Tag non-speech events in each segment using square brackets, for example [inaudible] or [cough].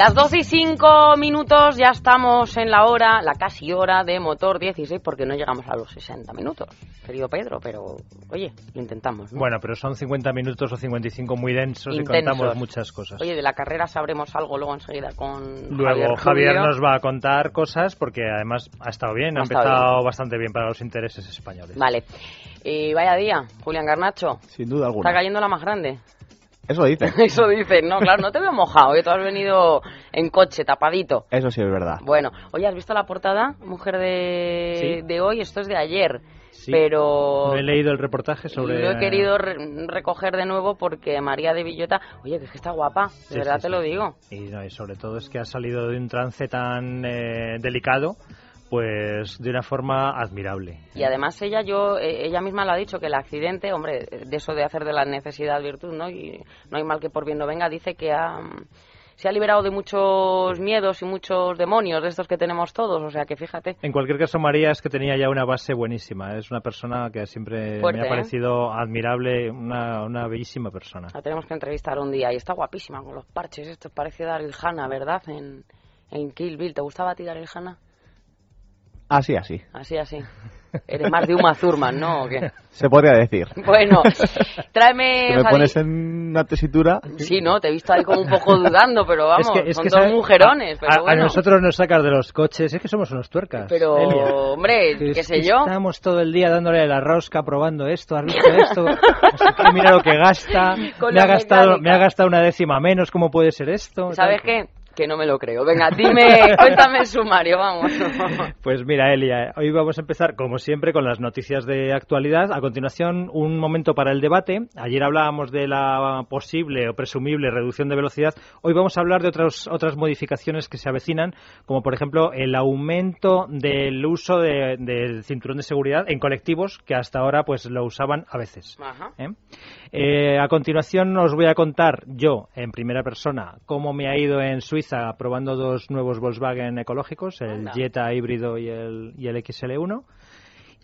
Las 12 y 5 minutos ya estamos en la hora, la casi hora de motor 16, porque no llegamos a los 60 minutos, querido Pedro, pero oye, lo intentamos. ¿no? Bueno, pero son 50 minutos o 55 muy densos Intensos. y contamos muchas cosas. Oye, de la carrera sabremos algo luego enseguida con Luego Javier, Rubio. nos va a contar cosas porque además ha estado bien, ha, Ha estado empezado bastante bien para los intereses españoles. Vale. Y vaya día, Julián Garnacho. Sin duda Está alguna. cayendo la más grande. Eso dice. [laughs] Eso dicen, no, claro, no te veo mojado, ¿eh? tú has venido en coche, tapadito. Eso sí es verdad. Bueno, oye, ¿has visto la portada, mujer de, Sí. de hoy? Esto es de ayer. Sí. Pero No he leído el reportaje sobre... lo he querido re- recoger de nuevo porque María de Villota, oye, que es que está guapa, de Sí, verdad sí, te sí. lo digo. Y, no, y sobre todo es que ha salido de un trance tan eh, delicado, pues de una forma admirable. Y además ella, yo, eh, ella misma lo ha dicho, que el accidente, hombre, de eso de hacer de la necesidad virtud, ¿no? Y no hay mal que por bien no venga, dice que ha, se ha liberado de muchos miedos y muchos demonios de estos que tenemos todos, o sea que fíjate. En cualquier caso, María es que tenía ya una base buenísima. Es una persona que siempre Fuerte, me ha ¿eh? parecido admirable, una, una bellísima persona. La tenemos que entrevistar un día y está guapísima con los parches estos, parece Daryl Hannah, ¿verdad? En, en Kill Bill, ¿te gustaba a ti Daryl Hannah? Así, así. Así, así. Eres más de Uma Thurman, ¿no? ¿O qué? Se podría decir. [laughs] Bueno, tráeme... Me Javi- pones en una tesitura. Sí, ¿no? Te he visto ahí como un poco dudando, pero vamos, es que, es son que dos ¿sabes? mujerones, a, pero a- a bueno. nosotros nos sacas de los coches, es que somos unos tuercas. Pero, Elia. hombre, Que qué es sé que yo. Estamos todo el día dándole la rosca, probando esto, has visto esto, no sé qué, mira lo que gasta, [laughs] Con me la ha, gastado, mecánica. me ha gastado una décima menos, ¿cómo puede ser esto? ¿Sabes Tal. qué? Que no me lo creo. Venga, dime, [laughs] cuéntame el sumario, vamos. [laughs] Pues mira, Elia, hoy vamos a empezar, como siempre, con las noticias de actualidad. A continuación, un momento para el debate. Ayer hablábamos de la posible o presumible reducción de velocidad. Hoy vamos a hablar de otras, otras modificaciones que se avecinan, como por ejemplo el aumento del uso de- del cinturón de seguridad en colectivos que hasta ahora pues lo usaban a veces. Ajá. ¿eh? Eh, a continuación os voy a contar yo, en primera persona, cómo me ha ido en Suiza probando dos nuevos Volkswagen ecológicos, el Anda. Jetta híbrido y el, y el XL1.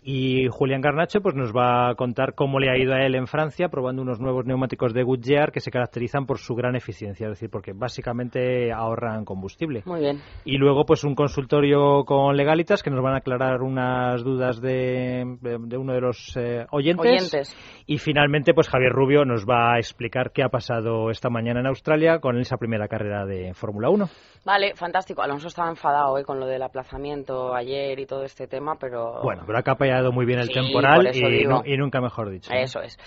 Y Julián Garnacho pues nos va a contar cómo le ha ido a él en Francia probando unos nuevos neumáticos de Goodyear que se caracterizan por su gran eficiencia, es decir, porque básicamente ahorran combustible. Muy bien. Y luego, pues un consultorio con legalitas que nos van a aclarar unas dudas de, de- de uno de los eh, oyentes. Oyentes. Y finalmente, pues Javier Rubio nos va a explicar qué ha pasado esta mañana en Australia con esa primera carrera de Fórmula 1. Vale, fantástico. Alonso estaba enfadado eh, con lo del aplazamiento ayer y todo este tema, pero... Bueno, pero ha muy bien el Sí, temporal y, y nunca mejor dicho. Eso es.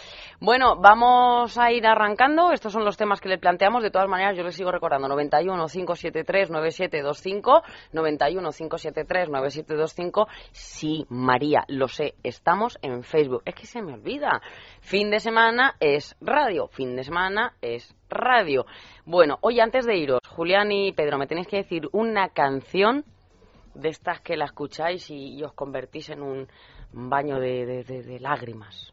Bueno, vamos a ir arrancando. Estos son los temas que le planteamos. De todas maneras, yo les sigo recordando. 91 573 9725. 91 573 9725. Sí, María, lo sé. Estamos en Facebook. Es que se me olvida. Fin de semana es radio. Fin de semana es radio. Bueno, hoy antes de iros, Julián y Pedro, me tenéis que decir una canción de estas que la escucháis y, y os convertís en un baño de, de- de- de lágrimas.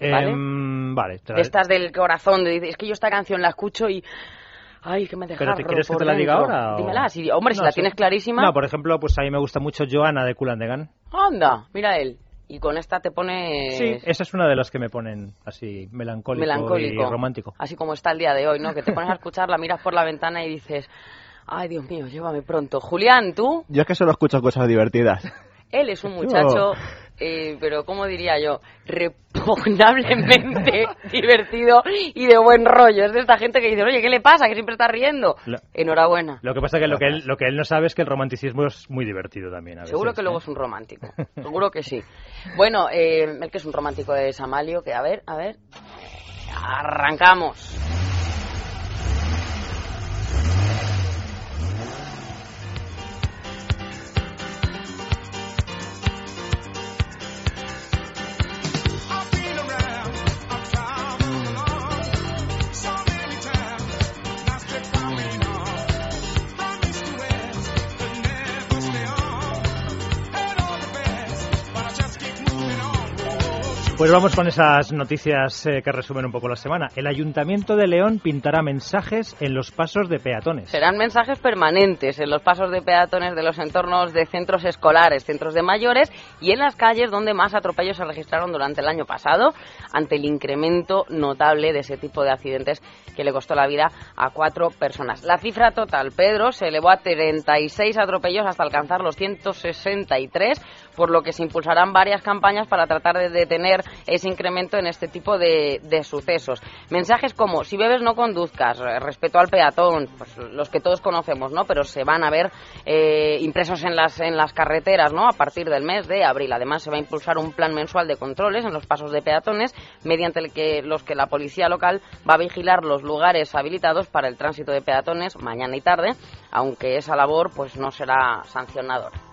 ¿Vale? Em, vale, te la- De estas del corazón, de, es que yo esta canción la escucho y... Ay, que me deja ¿Pero te quieres que te la diga ahora? o- Dímela, si, hombre, si No, la sí. tienes clarísima... No, por ejemplo, pues a mí me gusta mucho Joana de Kulandegan. Anda, mira él. Y con esta te pone... Sí, esa es una de las que me ponen así melancólico, melancólico. y romántico. Así como está el día de hoy, ¿no? Que te pones a escucharla, miras por la ventana y dices... Ay, Dios mío, llévame pronto. Julián, ¿tú? Yo es que solo escucho cosas divertidas. [laughs] Él es un muchacho, eh, pero ¿cómo diría yo? Repugnablemente [laughs] divertido y de buen rollo. Es de esta gente que dice, oye, ¿qué le pasa? Que siempre está riendo. Lo- Enhorabuena. Lo que pasa es que lo que, él, lo que él no sabe es que el romanticismo es muy divertido también. a Seguro veces, que luego ¿eh? es un romántico. [laughs] Seguro que sí. Bueno, eh, el que es un romántico es Amalio, que a ver, a ver. Arrancamos. Pues vamos con esas noticias eh, que resumen un poco la semana. El Ayuntamiento de León pintará mensajes en los pasos de peatones. Serán mensajes permanentes en los pasos de peatones de los entornos de centros escolares, centros de mayores y en las calles donde más atropellos se registraron durante el año pasado, ante el incremento notable de ese tipo de accidentes que le costó la vida a cuatro personas. La cifra total, Pedro, se elevó a 36 atropellos hasta alcanzar los 163, por lo que se impulsarán varias campañas para tratar de detener ese incremento en este tipo de, sucesos. Mensajes como, si bebes no conduzcas, respeto al peatón, pues los que todos conocemos, ¿no? Pero se van a ver eh, impresos en las, en las carreteras, ¿no? A partir del mes de abril. Además, se va a impulsar un plan mensual de controles en los pasos de peatones, mediante el que, los que la policía local va a vigilar los lugares habilitados para el tránsito de peatones mañana y tarde, aunque esa labor pues no será sancionadora.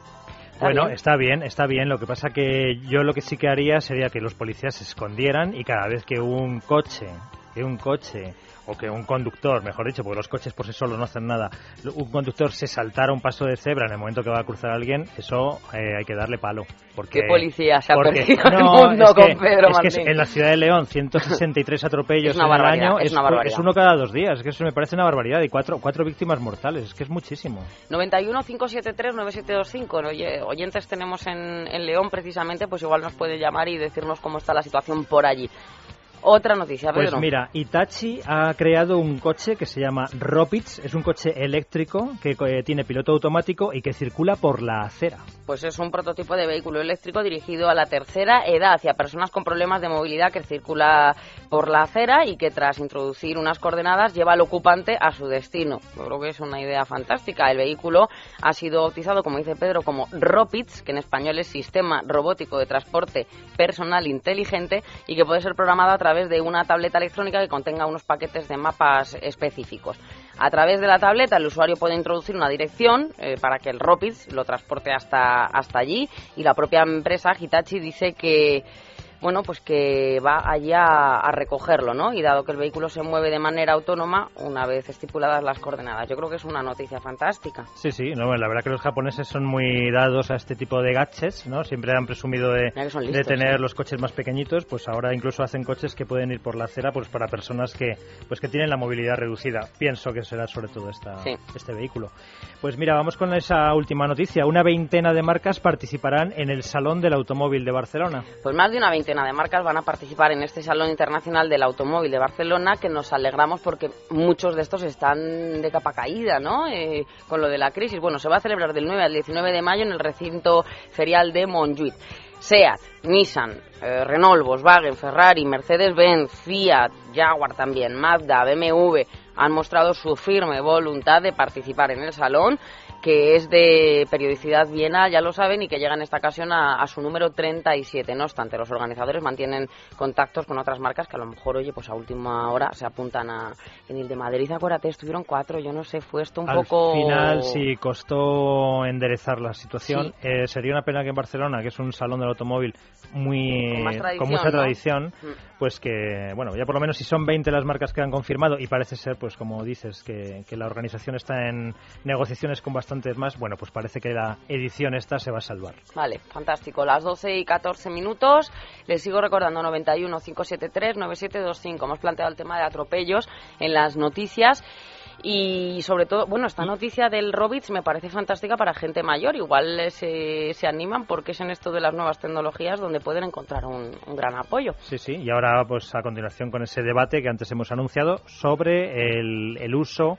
Bueno, bien? está bien, está bien. Lo que pasa que yo lo que sí que haría sería que los policías se escondieran y cada vez que un coche, que un coche o que un conductor, mejor dicho, porque los coches por sí solos no hacen nada, un conductor se saltara un paso de cebra en el momento que va a cruzar a alguien, eso eh, hay que darle palo. Porque, ¿Qué policía se ha porque- perdido el mundo es que- con Pedro es que en la ciudad de León, 163 [laughs] atropellos Es una en el año, es una barbaridad. es uno cada dos días, es que eso me parece una barbaridad, y cuatro, cuatro víctimas mortales, es que es muchísimo. 91 573 9725. Oye, oyentes tenemos en, en León precisamente, pues igual nos puede llamar y decirnos cómo está la situación por allí. Otra noticia, Pedro. Pues mira, Itachi ha creado un coche que se llama Ropits, es un coche eléctrico que eh, tiene piloto automático y que circula por la acera. Pues es un prototipo de vehículo eléctrico dirigido a la tercera edad y a personas con problemas de movilidad que circula por la acera y que tras introducir unas coordenadas lleva al ocupante a su destino. Yo creo que es una idea fantástica. El vehículo ha sido bautizado, como dice Pedro, como Ropits, que en español es Sistema Robótico de Transporte Personal Inteligente y que puede ser programado a través de una tableta electrónica que contenga unos paquetes de mapas específicos. A través de la tableta el usuario puede introducir una dirección eh, para que el Ropids lo transporte hasta, hasta allí y la propia empresa Hitachi dice que bueno, pues que va allí a, a recogerlo, ¿no? Y dado que el vehículo se mueve de manera autónoma, una vez estipuladas las coordenadas. Yo creo que es una noticia fantástica. Sí, sí, no, la verdad que los japoneses son muy dados a este tipo de gadgets, ¿no? Siempre han presumido de, tener sí. los coches más pequeñitos, pues ahora incluso hacen coches que pueden ir por la acera pues para personas que pues que tienen la movilidad reducida. Pienso que será sobre todo esta, Sí. este vehículo. Pues mira, vamos con esa última noticia. Una veintena de marcas participarán en el Salón del Automóvil de Barcelona. Pues más de una veintena de marcas van a participar en este Salón Internacional del Automóvil de Barcelona, que nos alegramos porque muchos de estos están de capa caída, ¿no? Eh, con lo de la crisis. Bueno, se va a celebrar del 9 al 19 de mayo en el recinto ferial de Montjuïc. SEAT, Nissan, eh, Renault, Volkswagen, Ferrari, Mercedes-Benz, Fiat, Jaguar también, Mazda, BMW han mostrado su firme voluntad de participar en el salón que es de periodicidad bienal, ya lo saben, y que llega en esta ocasión a, a su número 37. No obstante, los organizadores mantienen contactos con otras marcas que a lo mejor, oye, pues a última hora se apuntan a... En el de Madrid, acuérdate, estuvieron cuatro, yo no sé, fue esto un Al poco... final, sí, costó enderezar la situación. Sí. Eh, sería una pena que en Barcelona, que es un salón del automóvil muy Con más tradición, mucha ¿no? tradición, Mm. Pues que, bueno, ya por lo menos si son 20 las marcas que han confirmado y parece ser, pues como dices, que, que la organización está en negociaciones con bastantes más, bueno, pues parece que la edición esta se va a salvar. Vale, fantástico. Las 12 y 14 minutos. Les sigo recordando 91 573 9725. Hemos planteado el tema de atropellos en las noticias. Y sobre todo, bueno, esta noticia del Robits me parece fantástica para gente mayor. Igual eh, se, se animan porque es en esto de las nuevas tecnologías donde pueden encontrar un, un gran apoyo. Sí, sí, y ahora pues a continuación con ese debate que antes hemos anunciado sobre el, el uso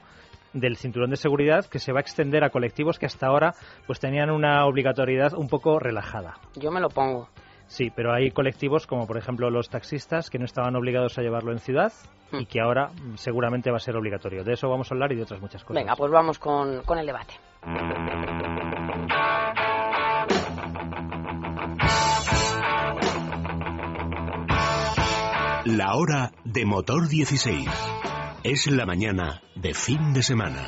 del cinturón de seguridad que se va a extender a colectivos que hasta ahora pues tenían una obligatoriedad un poco relajada. Yo me lo pongo. Sí, pero hay colectivos como por ejemplo los taxistas que no estaban obligados a llevarlo en ciudad y que ahora mm, seguramente va a ser obligatorio. De eso vamos a hablar y de otras muchas cosas. Venga, pues vamos con, con el debate. La hora de motor 16. Es la mañana de fin de semana.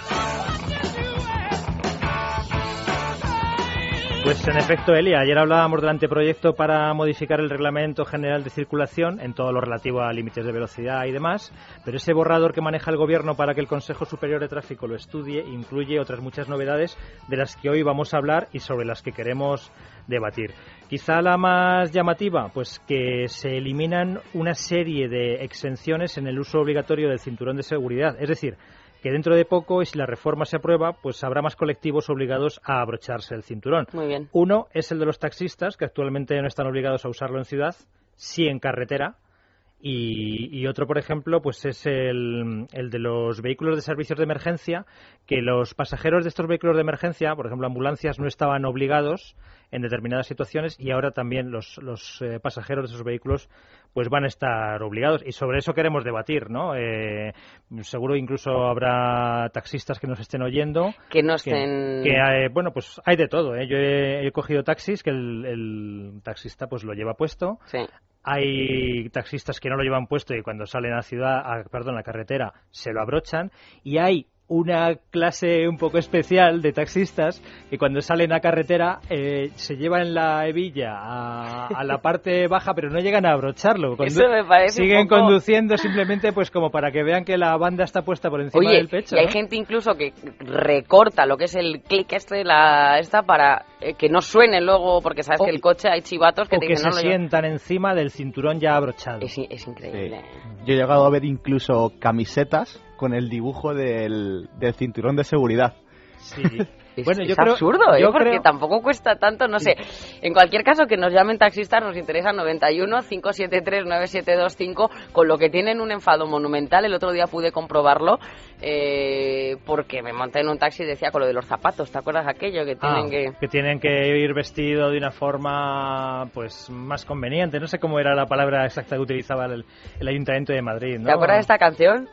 Pues en efecto, Elia, ayer hablábamos del anteproyecto para modificar el Reglamento General de Circulación en todo lo relativo a límites de velocidad y demás, pero ese borrador que maneja el Gobierno para que el Consejo Superior de Tráfico lo estudie incluye otras muchas novedades de las que hoy vamos a hablar y sobre las que queremos debatir. Quizá la más llamativa, pues que se eliminan una serie de exenciones en el uso obligatorio del cinturón de seguridad, es decir, que dentro de poco, y si la reforma se aprueba, pues habrá más colectivos obligados a abrocharse el cinturón. Muy bien. Uno es el de los taxistas, que actualmente no están obligados a usarlo en ciudad, sí en carretera. Y, y otro, por ejemplo, pues es el, el de los vehículos de servicios de emergencia, que los pasajeros de estos vehículos de emergencia, por ejemplo ambulancias, no estaban obligados en determinadas situaciones y ahora también los, los eh, pasajeros de esos vehículos pues van a estar obligados y sobre eso queremos debatir, ¿no? Eh, seguro incluso habrá taxistas que nos estén oyendo Que no estén... que, eh, bueno pues hay de todo, ¿eh? Yo he, he cogido taxis que el, el taxista pues lo lleva puesto, Sí. hay taxistas que no lo llevan puesto y cuando salen a la ciudad, a- perdón, a la carretera, se lo abrochan. Y hay una clase un poco especial de taxistas que cuando salen a carretera eh, se llevan la hebilla a, a la parte [laughs] baja pero no llegan a abrocharlo. Condu- Eso me parece un Siguen poco- conduciendo simplemente pues como para que vean que la banda está puesta por encima Oye, del pecho. y hay ¿no? gente incluso que recorta lo que es el clic este, la esta, para eh, que no suene luego, porque sabes O- que el coche hay chivatos que o te que dicen, se no, yo- sientan encima del cinturón ya abrochado. Es, es increíble. Yo he llegado a ver incluso camisetas con el dibujo del, del cinturón de seguridad. Sí. [laughs] Es, Bueno, yo es creo- absurdo, ¿eh? yo porque creo- tampoco cuesta tanto, no sé. En cualquier caso, que nos llamen taxistas, nos interesa 91 573 9725, con lo que tienen un enfado monumental. El otro día pude comprobarlo, eh, porque me monté en un taxi y decía con lo de los zapatos, ¿te acuerdas aquello? Que tienen Ah, que... tienen que ir vestido de una forma pues más conveniente. No sé cómo era la palabra exacta que utilizaba el, el Ayuntamiento de Madrid. ¿no? ¿Te acuerdas de esta canción?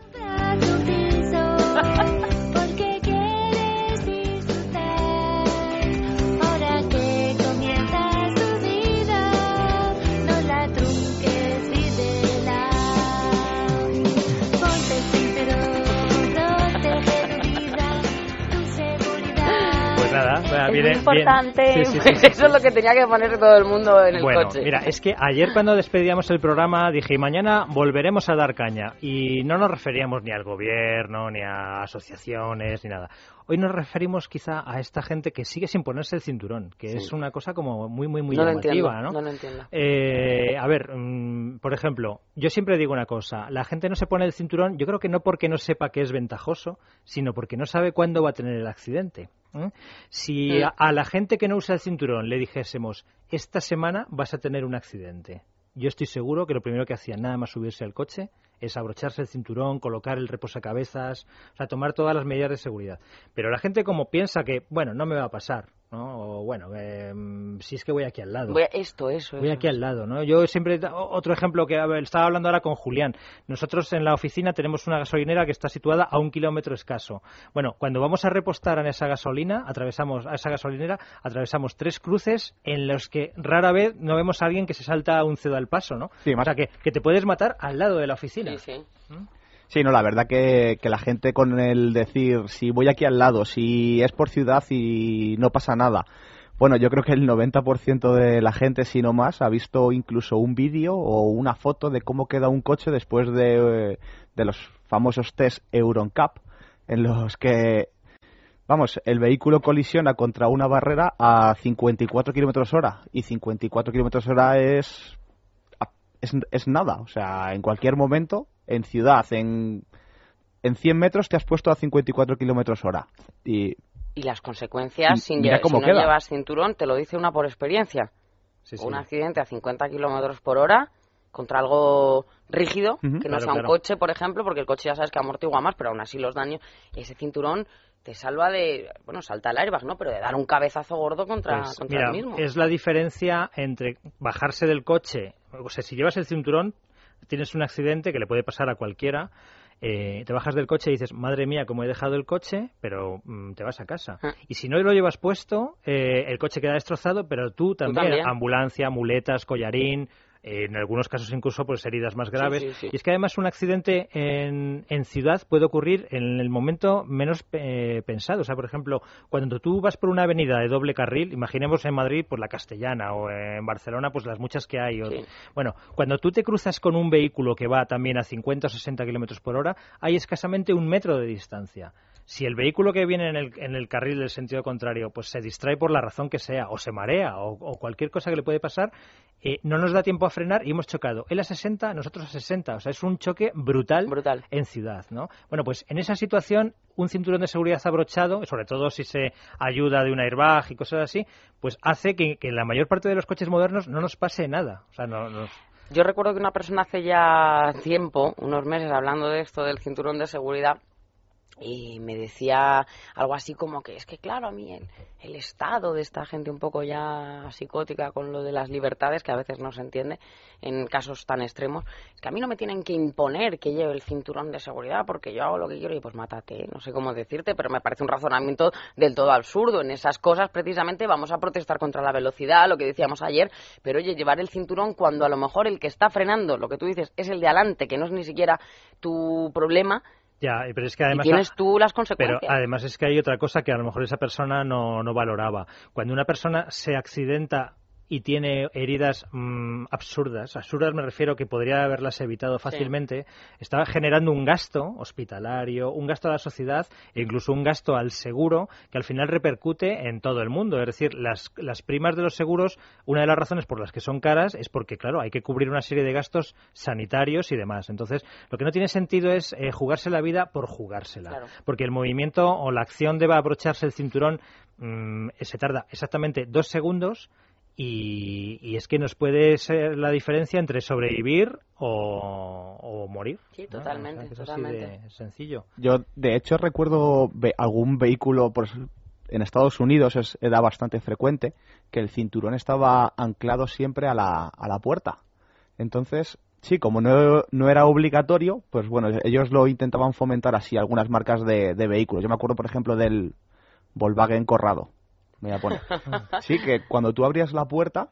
Es viene muy importante. bien. Sí, sí, [laughs] sí, sí, Eso es lo que tenía que ponerse todo el mundo en el Bueno, coche. mira, es que ayer cuando despedíamos el programa dije, "Y mañana volveremos a dar caña. Y no nos referíamos ni al gobierno, ni a asociaciones, ni nada. Hoy nos referimos quizá a esta gente que sigue sin ponerse el cinturón, que es una cosa como muy, muy, muy no lo llamativa, entiendo, ¿no? no lo entiendo. Eh, a ver, mm, por ejemplo, yo siempre digo una cosa, la gente no se pone el cinturón, yo creo que no porque no sepa que es ventajoso, sino porque no sabe cuándo va a tener el accidente. ¿Eh? Si Mm. a, a la gente que no usa el cinturón le dijésemos, esta semana vas a tener un accidente, yo estoy seguro que lo primero que hacían nada más subirse al coche es abrocharse el cinturón, colocar el reposacabezas, o sea, tomar todas las medidas de seguridad. Pero la gente como piensa que, bueno, no me va a pasar, ¿no? O bueno, eh, si es que voy aquí al lado. Voy a- esto, eso, Voy eso. aquí al lado, ¿no? Yo siempre otro ejemplo que ver, estaba hablando ahora con Julián. Nosotros en la oficina tenemos una gasolinera que está situada a un kilómetro escaso. Bueno, cuando vamos a repostar en esa gasolina, atravesamos a esa gasolinera, atravesamos tres cruces en los que rara vez no vemos a alguien que se salta un cedo al paso, ¿no? Sí, más- O sea que, que te puedes matar al lado de la oficina. Sí, sí. Sí, no, la verdad que, que la gente con el decir si voy aquí al lado, si es por ciudad y no pasa nada. Bueno, yo creo que el 90% de la gente, si no más, ha visto incluso un vídeo o una foto de cómo queda un coche después de, de los famosos test Euroncap, en los que, vamos, el vehículo colisiona contra una barrera a 54 kilómetros hora. Y 54 kilómetros hora es es, es nada. O sea, en cualquier momento, en ciudad, en, en 100 metros te has puesto a 54 kilómetros hora. Y Y las consecuencias, Y sin mira lle- cómo si no queda. llevas cinturón, te lo dice una por experiencia. Sí, sí. Un accidente a 50 kilómetros por hora contra algo rígido, que no Claro, sea un claro. coche, por ejemplo, porque el coche ya sabes que amortigua más, pero aún así los daños, ese cinturón te salva de, bueno, salta el airbag, ¿no? Pero de dar un cabezazo gordo contra, Pues, contra mira, el mismo. es la diferencia entre bajarse del coche, o sea, si llevas el cinturón, tienes un accidente que le puede pasar a cualquiera, eh, te bajas del coche y dices, madre mía, como he dejado el coche, pero mm, te vas a casa. Ah. Y si no lo llevas puesto, eh, el coche queda destrozado, pero tú también, también. ambulancia, muletas, collarín, en algunos casos incluso pues heridas más graves. sí, sí. Y es que además un accidente en, en ciudad puede ocurrir en el momento menos eh, pensado. O sea, por ejemplo, cuando tú vas por una avenida de doble carril, imaginemos en Madrid pues la Castellana o en Barcelona pues las muchas que hay. o-. Bueno, cuando tú te cruzas con un vehículo que va también a 50 o 60 kilómetros por hora, hay escasamente un metro de distancia. Si el vehículo que viene en el, en el carril del sentido contrario pues se distrae por la razón que sea, o se marea, o, o cualquier cosa que le puede pasar, eh, no nos da tiempo a frenar y hemos chocado. Él a 60, nosotros a 60. O sea, es un choque brutal, Brutal. en ciudad, ¿no? Bueno, pues en esa situación, un cinturón de seguridad abrochado, sobre todo si se ayuda de un airbag y cosas así, pues hace que, que en la mayor parte de los coches modernos no nos pase nada. O sea, no, nos- Yo recuerdo que una persona hace ya tiempo, unos meses, hablando de esto del cinturón de seguridad, y me decía algo así como que es que claro a mí el, estado de esta gente un poco ya psicótica con lo de las libertades que a veces no se entiende en casos tan extremos es que a mí no me tienen que imponer que lleve el cinturón de seguridad porque yo hago lo que quiero y pues mátate no sé cómo decirte pero me parece un razonamiento del todo absurdo. En esas cosas precisamente vamos a protestar contra la velocidad lo que decíamos ayer pero oye llevar el cinturón cuando a lo mejor el que está frenando lo que tú dices es el de adelante que no es ni siquiera tu problema ya, pero es que y además... tienes tú las Pero consecuencias además es que hay otra cosa que a lo mejor esa persona no, no valoraba. Cuando una persona se accidenta y tiene heridas mm, absurdas, absurdas me refiero que podría haberlas evitado fácilmente, está generando un gasto hospitalario, un gasto a la sociedad e incluso un gasto al seguro que al final repercute en todo el mundo. Es decir, las, las primas de los seguros, una de las razones por las que son caras es porque, claro, hay que cubrir una serie de gastos sanitarios y demás. Entonces, lo que no tiene sentido es eh, jugarse la vida por jugársela Claro. porque el movimiento o la acción de abrocharse el cinturón mm, se tarda exactamente dos segundos y, y es que nos puede ser la diferencia entre sobrevivir o, o morir. Sí, ¿no? totalmente, O sea, así totalmente. de sencillo. Yo, de hecho, recuerdo algún vehículo pues, en Estados Unidos, es, era bastante frecuente, que el cinturón estaba anclado siempre a la, a la puerta. Entonces, sí, como no, no era obligatorio, pues bueno, ellos lo intentaban fomentar así, algunas marcas de, de vehículos. Yo me acuerdo, por ejemplo, del Volkswagen Corrado. Me voy a poner. [laughs] Sí, que cuando tú abrías la puerta,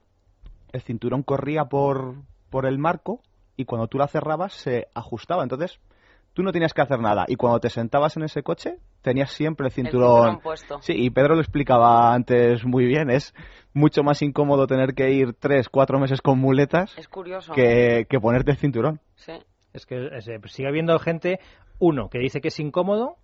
el cinturón corría por, por el marco y cuando tú la cerrabas se ajustaba. Entonces, tú no tenías que hacer nada. Y cuando te sentabas en ese coche, tenías siempre el El cinturón. puesto. Sí, y Pedro lo explicaba antes muy bien. Es mucho más incómodo tener que ir tres, cuatro meses con muletas Es curioso. que, que ponerte el cinturón. Sí. Es que eh, sigue habiendo gente, uno, que dice que es incómodo.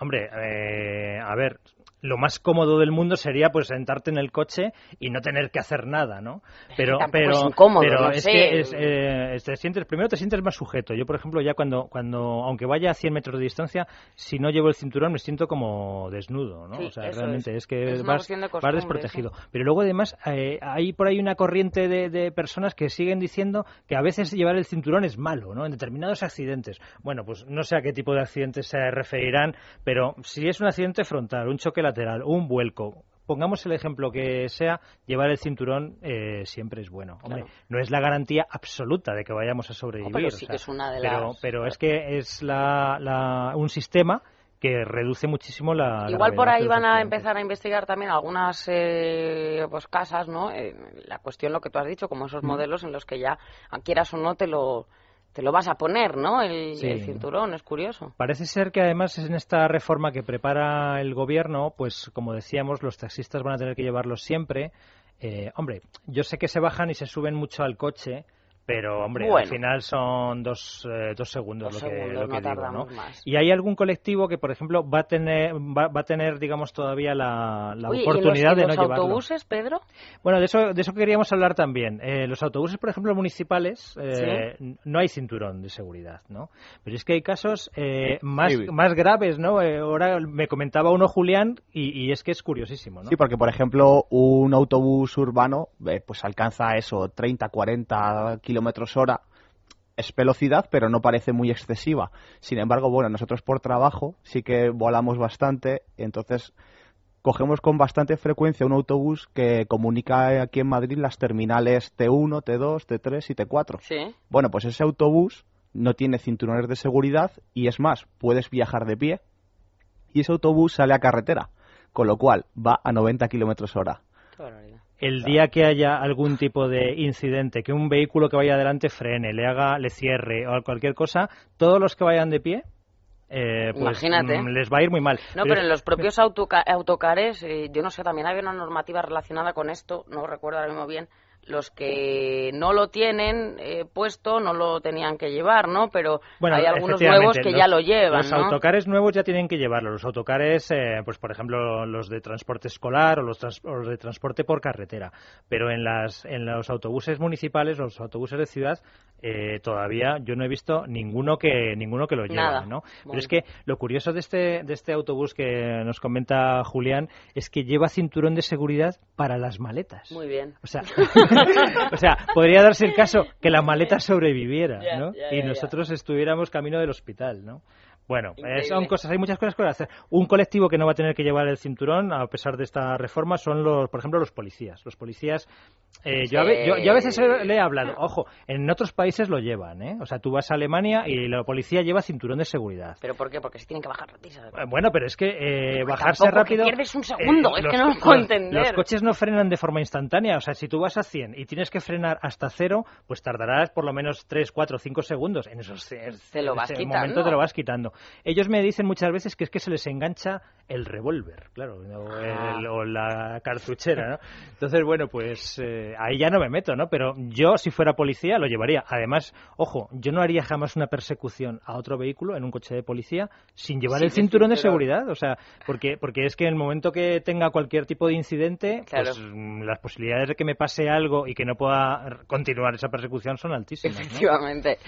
Hombre, eh, a ver, lo más cómodo del mundo sería pues sentarte en el coche y no tener que hacer nada, ¿no? Pero, pero, es incómodo, pero no es sé. que es, eh, te sientes, primero te sientes más sujeto. Yo, por ejemplo, ya cuando, cuando, aunque vaya a 100 metros de distancia, si no llevo el cinturón me siento como desnudo, ¿no? Sí, o sea, realmente es. es, que vas, vas desprotegido. Pero luego además eh, hay por ahí una corriente de, de personas que siguen diciendo que a veces llevar el cinturón es malo, ¿no? En determinados accidentes. Bueno, pues no sé a qué tipo de accidentes se referirán, pero si es un accidente frontal, un choque lateral, un vuelco, pongamos el ejemplo que sea, llevar el cinturón eh, siempre es bueno. Hombre, Claro. no es la garantía absoluta de que vayamos a sobrevivir. pero o sí sea, que es una de pero, las- pero es que es la, la- un sistema que reduce muchísimo la. Igual por ahí van a empezar a investigar también algunas eh, pues casas, ¿no? Eh, la cuestión, lo que tú has dicho, como esos modelos en los que ya, quieras o no, te lo, te lo vas a poner, ¿no? El, Sí. el cinturón, es curioso. Parece ser que además en esta reforma que prepara el gobierno, pues como decíamos, los taxistas van a tener que llevarlos siempre. Eh, hombre, yo sé que se bajan y se suben mucho al coche, pero hombre, al final son dos, eh, dos segundos Dos lo que, segundos, lo que no digo, ¿no? más. Y hay algún colectivo que, por ejemplo, va a tener, va, va a tener digamos, todavía la, la oportunidad ¿y en los, de y no los llevarlo. autobuses, Pedro? Bueno, de eso, de eso queríamos hablar también. Eh, los autobuses, por ejemplo, municipales, eh, no hay cinturón de seguridad, ¿no? Pero es que hay casos eh, más, Sí. más graves, ¿no? Eh, ahora me comentaba uno Julián y, y es que es curiosísimo, ¿no? Sí, porque por ejemplo un autobús urbano eh, pues alcanza eso, 30, 40 kilómetros hora. Es velocidad, pero no parece muy excesiva. Sin embargo, bueno, nosotros por trabajo sí que volamos bastante, entonces cogemos con bastante frecuencia un autobús que comunica aquí en Madrid las terminales T1, T2, T3 y T4. Sí. Bueno, pues ese autobús no tiene cinturones de seguridad y es más, puedes viajar de pie y ese autobús sale a carretera, con lo cual va a 90 kilómetros hora. Qué. El día que haya algún tipo de incidente, que un vehículo que vaya adelante frene, le haga, le cierre o cualquier cosa, todos los que vayan de pie, eh, pues Imagínate. mm, les va a ir muy mal. No, pero en los propios autoca- autocares, eh, yo no sé, también había una normativa relacionada con esto, no recuerdo ahora mismo bien, los que no lo tienen eh, puesto no lo tenían que llevar, ¿no? Pero Bueno, hay algunos nuevos que los- ya lo llevan, Los ¿no? autocares nuevos ya tienen que llevarlo. Los autocares, eh, pues por ejemplo, los de transporte escolar o los, trans- o los de transporte por carretera. Pero en, las, en los autobuses municipales, los autobuses de ciudad, eh, todavía yo no he visto ninguno que ninguno que lo lleve. ¿no? Pero es que lo curioso de este, de este autobús que nos comenta Julián es que lleva cinturón de seguridad para las maletas. Muy bien. O sea, [laughs] [laughs] o sea, podría darse el caso que la maleta [laughs] sobreviviera, ¿no? y nosotros estuviéramos camino del hospital, ¿no? Bueno, eh, son cosas, hay muchas cosas que hacer. Un colectivo que no va a tener que llevar el cinturón, a pesar de esta reforma, son los, por ejemplo, los policías. Los policías, eh, yo, a yo, yo a veces le he hablado, ojo, en otros países lo llevan, ¿eh? O sea, tú vas a Alemania y la policía lleva cinturón de seguridad. ¿Pero por qué? Porque se tienen que bajar rápido. Eh, Bueno, pero es que eh, bajarse tampoco, que rápido. pierdes un segundo, es que no lo puedo los- entender. Los coches no frenan de forma instantánea. O sea, si tú vas a 100 y tienes que frenar hasta cero, pues tardarás por lo menos 3, 4, 5 segundos. En esos Te lo en vas ese quitando. momento te lo vas quitando. Ellos me dicen muchas veces que es que se les engancha el revólver, claro, o, Ah. el- o la cartuchera, ¿no? Entonces, bueno, pues eh, ahí ya no me meto, ¿no? Pero yo, si fuera policía, lo llevaría. Además, ojo, yo no haría jamás una persecución a otro vehículo en un coche de policía sin llevar el cinturón de seguridad. O sea, porque, porque es que en el momento que tenga cualquier tipo de incidente, Claro. pues mm, las posibilidades de que me pase algo y que no pueda continuar esa persecución son altísimas. ¿no? Efectivamente.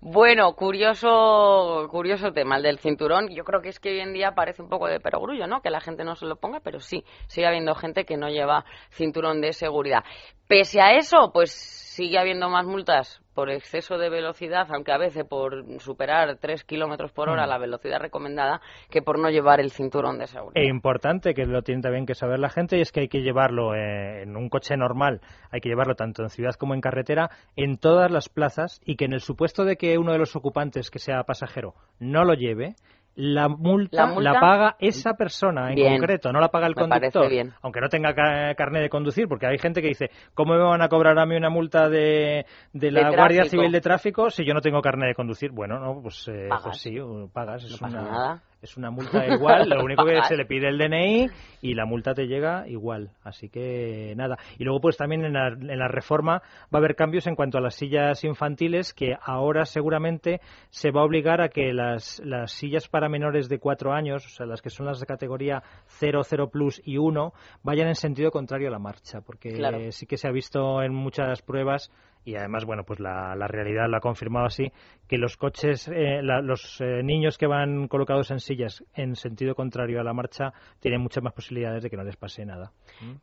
Bueno, curioso, curioso tema el del cinturón. Yo creo que es que hoy en día parece un poco de perogrullo, ¿no? Que la gente no se lo ponga, pero sí, sigue habiendo gente que no lleva cinturón de seguridad. Pese a eso, pues sigue habiendo más multas por exceso de velocidad, aunque a veces por superar 3 kilómetros por hora Mm. la velocidad recomendada, que por no llevar el cinturón de seguridad. E importante, que lo tiene también que saber la gente, y es que hay que llevarlo eh, en un coche normal, hay que llevarlo tanto en ciudad como en carretera, en todas las plazas, y que en el supuesto de que uno de los ocupantes, que sea pasajero, no lo lleve, la multa La multa- la paga esa persona en Bien. concreto, no la paga el Me conductor. bien. Aunque no tenga ca- carnet de conducir, porque hay gente que dice, ¿cómo me van a cobrar a mí una multa de, de la De Guardia. Civil de Tráfico si yo no tengo carnet de conducir? Bueno, no, pues, eh, Pagas. pues sí, pagas. No es pasa una, nada. Es una multa igual, lo único que se le [laughs] pide el DNI y la multa te llega igual. Así que nada. Y luego pues también en la, en la reforma va a haber cambios en cuanto a las sillas infantiles que ahora seguramente se va a obligar a que las, las sillas para menores de 4 años, o sea, las que son las de categoría 0, 0 plus y 1, vayan en sentido contrario a la marcha. Porque Claro. sí que se ha visto en muchas pruebas y además, bueno, pues la, la realidad lo ha confirmado así, que los coches, eh, la- los eh, niños que van colocados en sillas en sentido contrario a la marcha tienen muchas más posibilidades de que no les pase nada.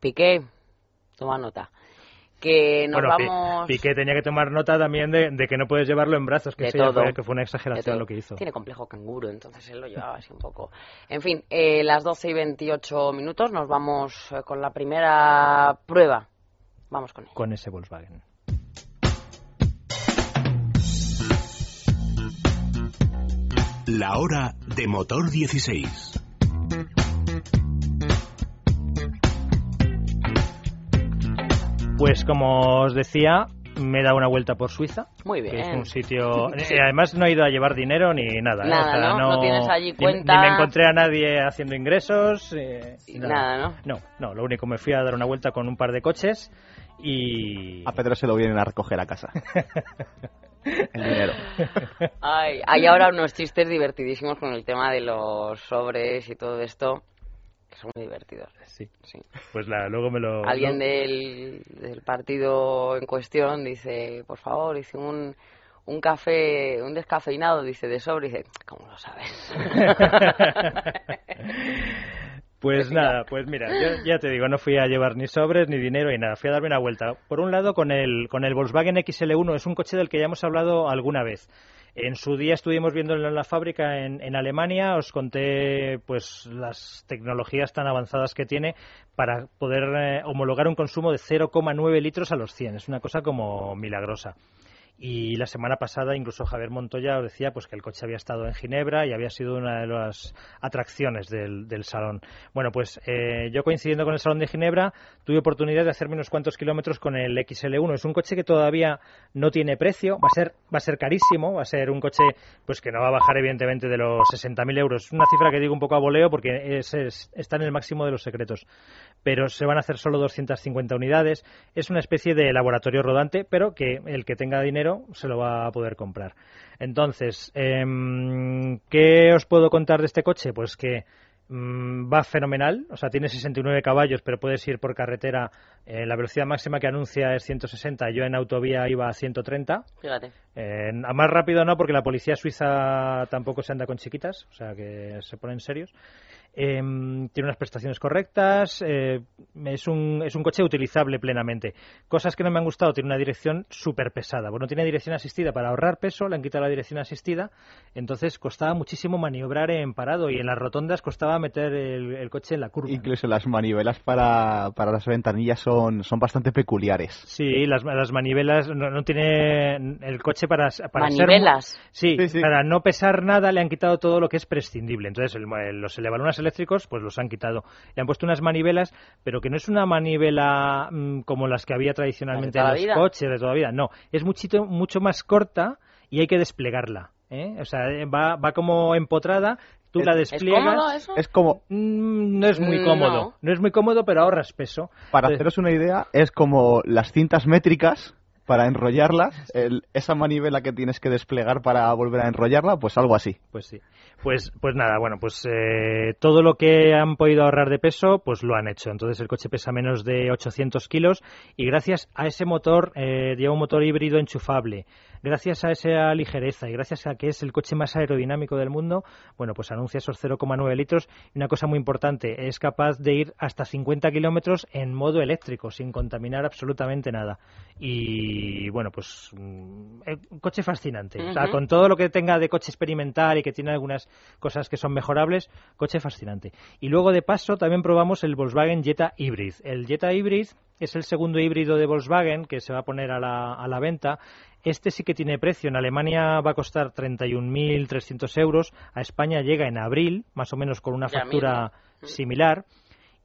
Piqué, toma nota. Que nos bueno, vamos... Piqué tenía que tomar nota también de, de que no puedes llevarlo en brazos, que, todo. fue, que fue una exageración lo que hizo. Tiene complejo canguro, entonces él lo llevaba así un poco. En fin, eh, las 12 y 28 minutos nos vamos eh, con la primera prueba. Vamos con ella. Con ese Volkswagen. La hora de motor 16. Pues como os decía, me he dado una vuelta por Suiza. Muy que es bien. un sitio... Sí. [laughs] eh, además no he ido a llevar dinero ni nada. ¿eh? Nada, O sea, ¿no? No tienes allí cuenta. Ni, me encontré a nadie haciendo ingresos. eh, Y nada, ¿no? No, no, lo único me fui a dar una vuelta con un par de coches y... A Pedro se lo vienen a recoger a casa. [laughs] El dinero. Ay, hay ahora unos chistes divertidísimos con el tema de los sobres y todo esto, que son muy divertidos. Sí, Sí. pues la- luego me lo... Alguien lo- del, del partido en cuestión dice, por favor, dice un, un café, un descafeinado, dice, de sobre, dice, ¿cómo lo sabes? [laughs] Pues [laughs] nada, pues mira, yo ya te digo, no fui a llevar ni sobres ni dinero y nada, fui a darme una vuelta. Por un lado, con el, con el Volkswagen XL1, es un coche del que ya hemos hablado alguna vez. En su día estuvimos viéndolo en la fábrica en, en Alemania, os conté pues las tecnologías tan avanzadas que tiene para poder eh, homologar un consumo de 0,9 litros a los 100. Es una cosa como milagrosa. Y la semana pasada incluso Javier Montoya decía pues que el coche había estado en Ginebra y había sido una de las atracciones del, del salón. Bueno, pues eh, yo coincidiendo con el salón de Ginebra tuve oportunidad de hacerme unos cuantos kilómetros con el XL1. Es un coche que todavía no tiene precio, va a ser va a ser carísimo, va a ser un coche pues que no va a bajar evidentemente de los 60.000 euros. Una cifra que digo un poco a voleo porque es, es- está en el máximo de los secretos. Pero se van a hacer solo 250 unidades. Es una especie de laboratorio rodante, pero que el que tenga dinero se lo va a poder comprar. Entonces, em, ¿qué os puedo contar de este coche? Pues que mm, va fenomenal, o sea, tiene 69 caballos, pero puedes ir por carretera. eh, la velocidad máxima que anuncia es 160, yo en autovía iba a 130. Fíjate. Eh, a más rápido no, porque la policía suiza tampoco se anda con chiquitas, o sea que se ponen serios. Eh, tiene unas prestaciones correctas, eh, es, un, es un coche utilizable plenamente. Cosas que no me han gustado, tiene una dirección súper pesada. Bueno, tiene dirección asistida para ahorrar peso, le han quitado la dirección asistida, entonces costaba muchísimo maniobrar en parado y en las rotondas costaba meter el, el coche en la curva. Incluso las manivelas para, para las ventanillas son, son bastante peculiares. Sí, las, las manivelas, no, no tiene el coche para, para ser Manivelas. Sí, Sí, sí. para no pesar nada le han quitado todo lo que es prescindible. Entonces, el- el- los elevalunas eléctricos, pues los han quitado. Le han puesto unas manivelas, pero que no es una manivela mm, como las que había tradicionalmente en los vida. coches de toda la vida. No, es muchito, mucho más corta y hay que desplegarla. ¿eh? O sea, eh, va, va como empotrada, tú Es- la ¿Es despliegas. cómodo eso? Es como, Mm, no es muy cómodo. no. No es muy cómodo, pero ahorras peso. para Entonces- haceros una idea, es como las cintas métricas para enrollarlas, el- esa manivela que tienes que desplegar para volver a enrollarla, pues algo así. Pues sí. Pues, pues nada, bueno, pues eh, todo lo que han podido ahorrar de peso, pues lo han hecho. Entonces el coche pesa menos de 800 kilos y gracias a ese motor, eh, lleva un motor híbrido enchufable. Gracias a esa ligereza y gracias a que es el coche más aerodinámico del mundo, bueno, pues anuncia esos 0,9 litros. Y una cosa muy importante, es capaz de ir hasta 50 kilómetros en modo eléctrico, sin contaminar absolutamente nada. Y bueno, pues mm, eh, un coche fascinante. O sea, Ujú. con todo lo que tenga de coche experimental y que tiene algunas cosas que son mejorables, coche fascinante. Y luego de paso también probamos el Volkswagen Jetta Hybrid. El Jetta Hybrid es el segundo híbrido de Volkswagen que se va a poner a la, a la venta. Este sí que tiene precio. En Alemania va a costar 31.300 euros. A España llega en abril, más o menos con una factura similar.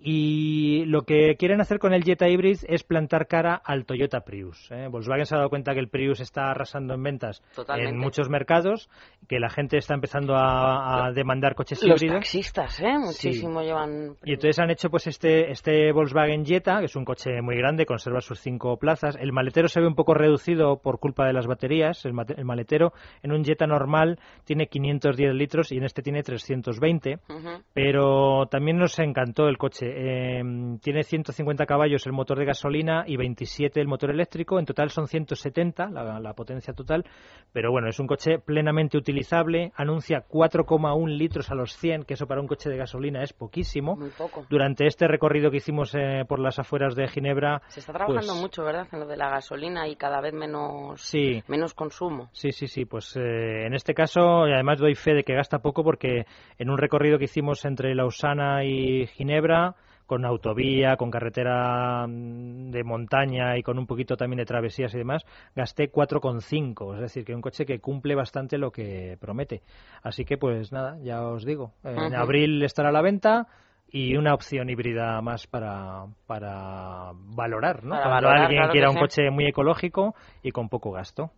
Y lo que quieren hacer con el Jetta Hybrid es plantar cara al Toyota Prius. ¿eh? Volkswagen se ha dado cuenta que el Prius está arrasando en ventas Totalmente. en muchos mercados, que la gente está empezando a, a demandar coches Los híbridos. taxistas, ¿eh? Muchísimo llevan... Y entonces han hecho pues este, este Volkswagen Jetta, que es un coche muy grande, conserva sus cinco plazas. El maletero se ve un poco reducido por culpa de las baterías. El, el maletero en un Jetta normal tiene 510 litros y en este tiene 320 Ujú. pero también nos encantó el coche. Eh, tiene 150 caballos el motor de gasolina y 27 el motor eléctrico. En total son 170 la, la potencia total. Pero bueno, es un coche plenamente utilizable. Anuncia 4,1 litros a los 100, que eso para un coche de gasolina es poquísimo. Muy poco. Durante este recorrido que hicimos eh, por las afueras de Ginebra, Se está trabajando pues- mucho, ¿verdad? En lo de la gasolina y cada vez menos, sí, menos consumo. Sí, sí, sí. Pues eh, en este caso, y además doy fe de que gasta poco porque en un recorrido que hicimos entre Lausana y Ginebra, con autovía, con carretera mm, de montaña y con un poquito también de travesías y demás, gasté 4,5. Es decir, que un coche que cumple bastante lo que promete. Así que, pues nada, ya os digo. En abril estará a la venta. Y una opción híbrida más para, para valorar, ¿no? Para Cuando valorar, alguien claro quiera un coche muy ecológico y con poco gasto.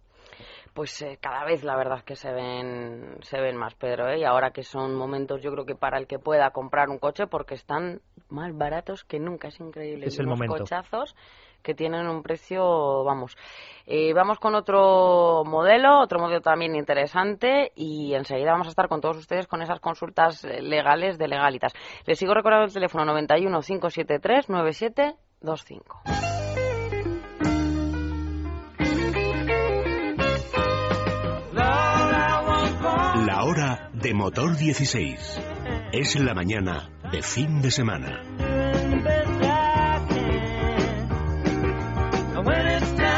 Pues eh, cada vez la verdad es que se ven, se ven más, Pedro, ¿eh? Y ahora que son momentos, yo creo que para el que pueda comprar un coche, porque están más baratos que nunca, es increíble. Es el Unos momento. cochazos que tienen un precio, vamos. Eh, vamos con otro modelo, otro modelo también interesante, y enseguida vamos a estar con todos ustedes con esas consultas eh, legales de legalitas. Les sigo recordando el teléfono 91 573 9725. La hora de motor 16. Es la mañana de fin de semana.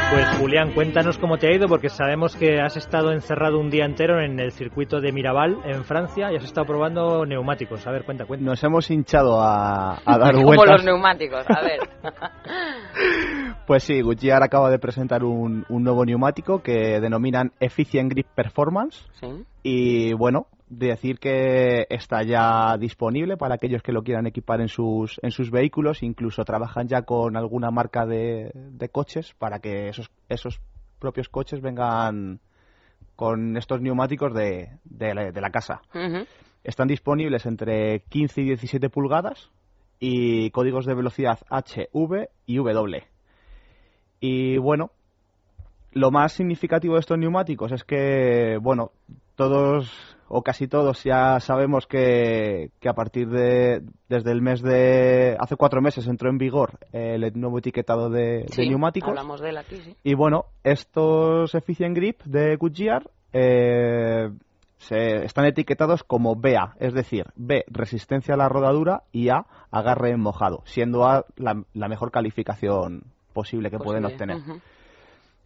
Pues Julián, cuéntanos cómo te ha ido, porque sabemos que has estado encerrado un día entero en el circuito de Miraval, en Francia, y has estado probando neumáticos. A ver, cuenta, cuenta. Nos hemos hinchado a, a [laughs] dar Como vueltas. los neumáticos, a ver. [laughs] Pues sí, Goodyear acaba de presentar un, un nuevo neumático que denominan Efficient Grip Performance. Sí. Y bueno, decir que está ya disponible para aquellos que lo quieran equipar en sus, en sus vehículos. Incluso trabajan ya con alguna marca de, de coches para que esos, esos propios coches vengan con estos neumáticos de, de la- de la casa. Están disponibles entre 15 y 17 pulgadas y códigos de velocidad H, V y W. Y bueno, lo más significativo de estos neumáticos es que, bueno, todos o casi todos ya sabemos que, que a partir de desde el mes de hace cuatro meses entró en vigor el nuevo etiquetado de, neumáticos. Hablamos de él aquí, sí. Y bueno, estos Efficient Grip de Goodyear eh, se, están etiquetados como BA, es decir, B, resistencia a la rodadura y A, agarre en mojado, siendo A la, la mejor calificación posible que pueden obtener.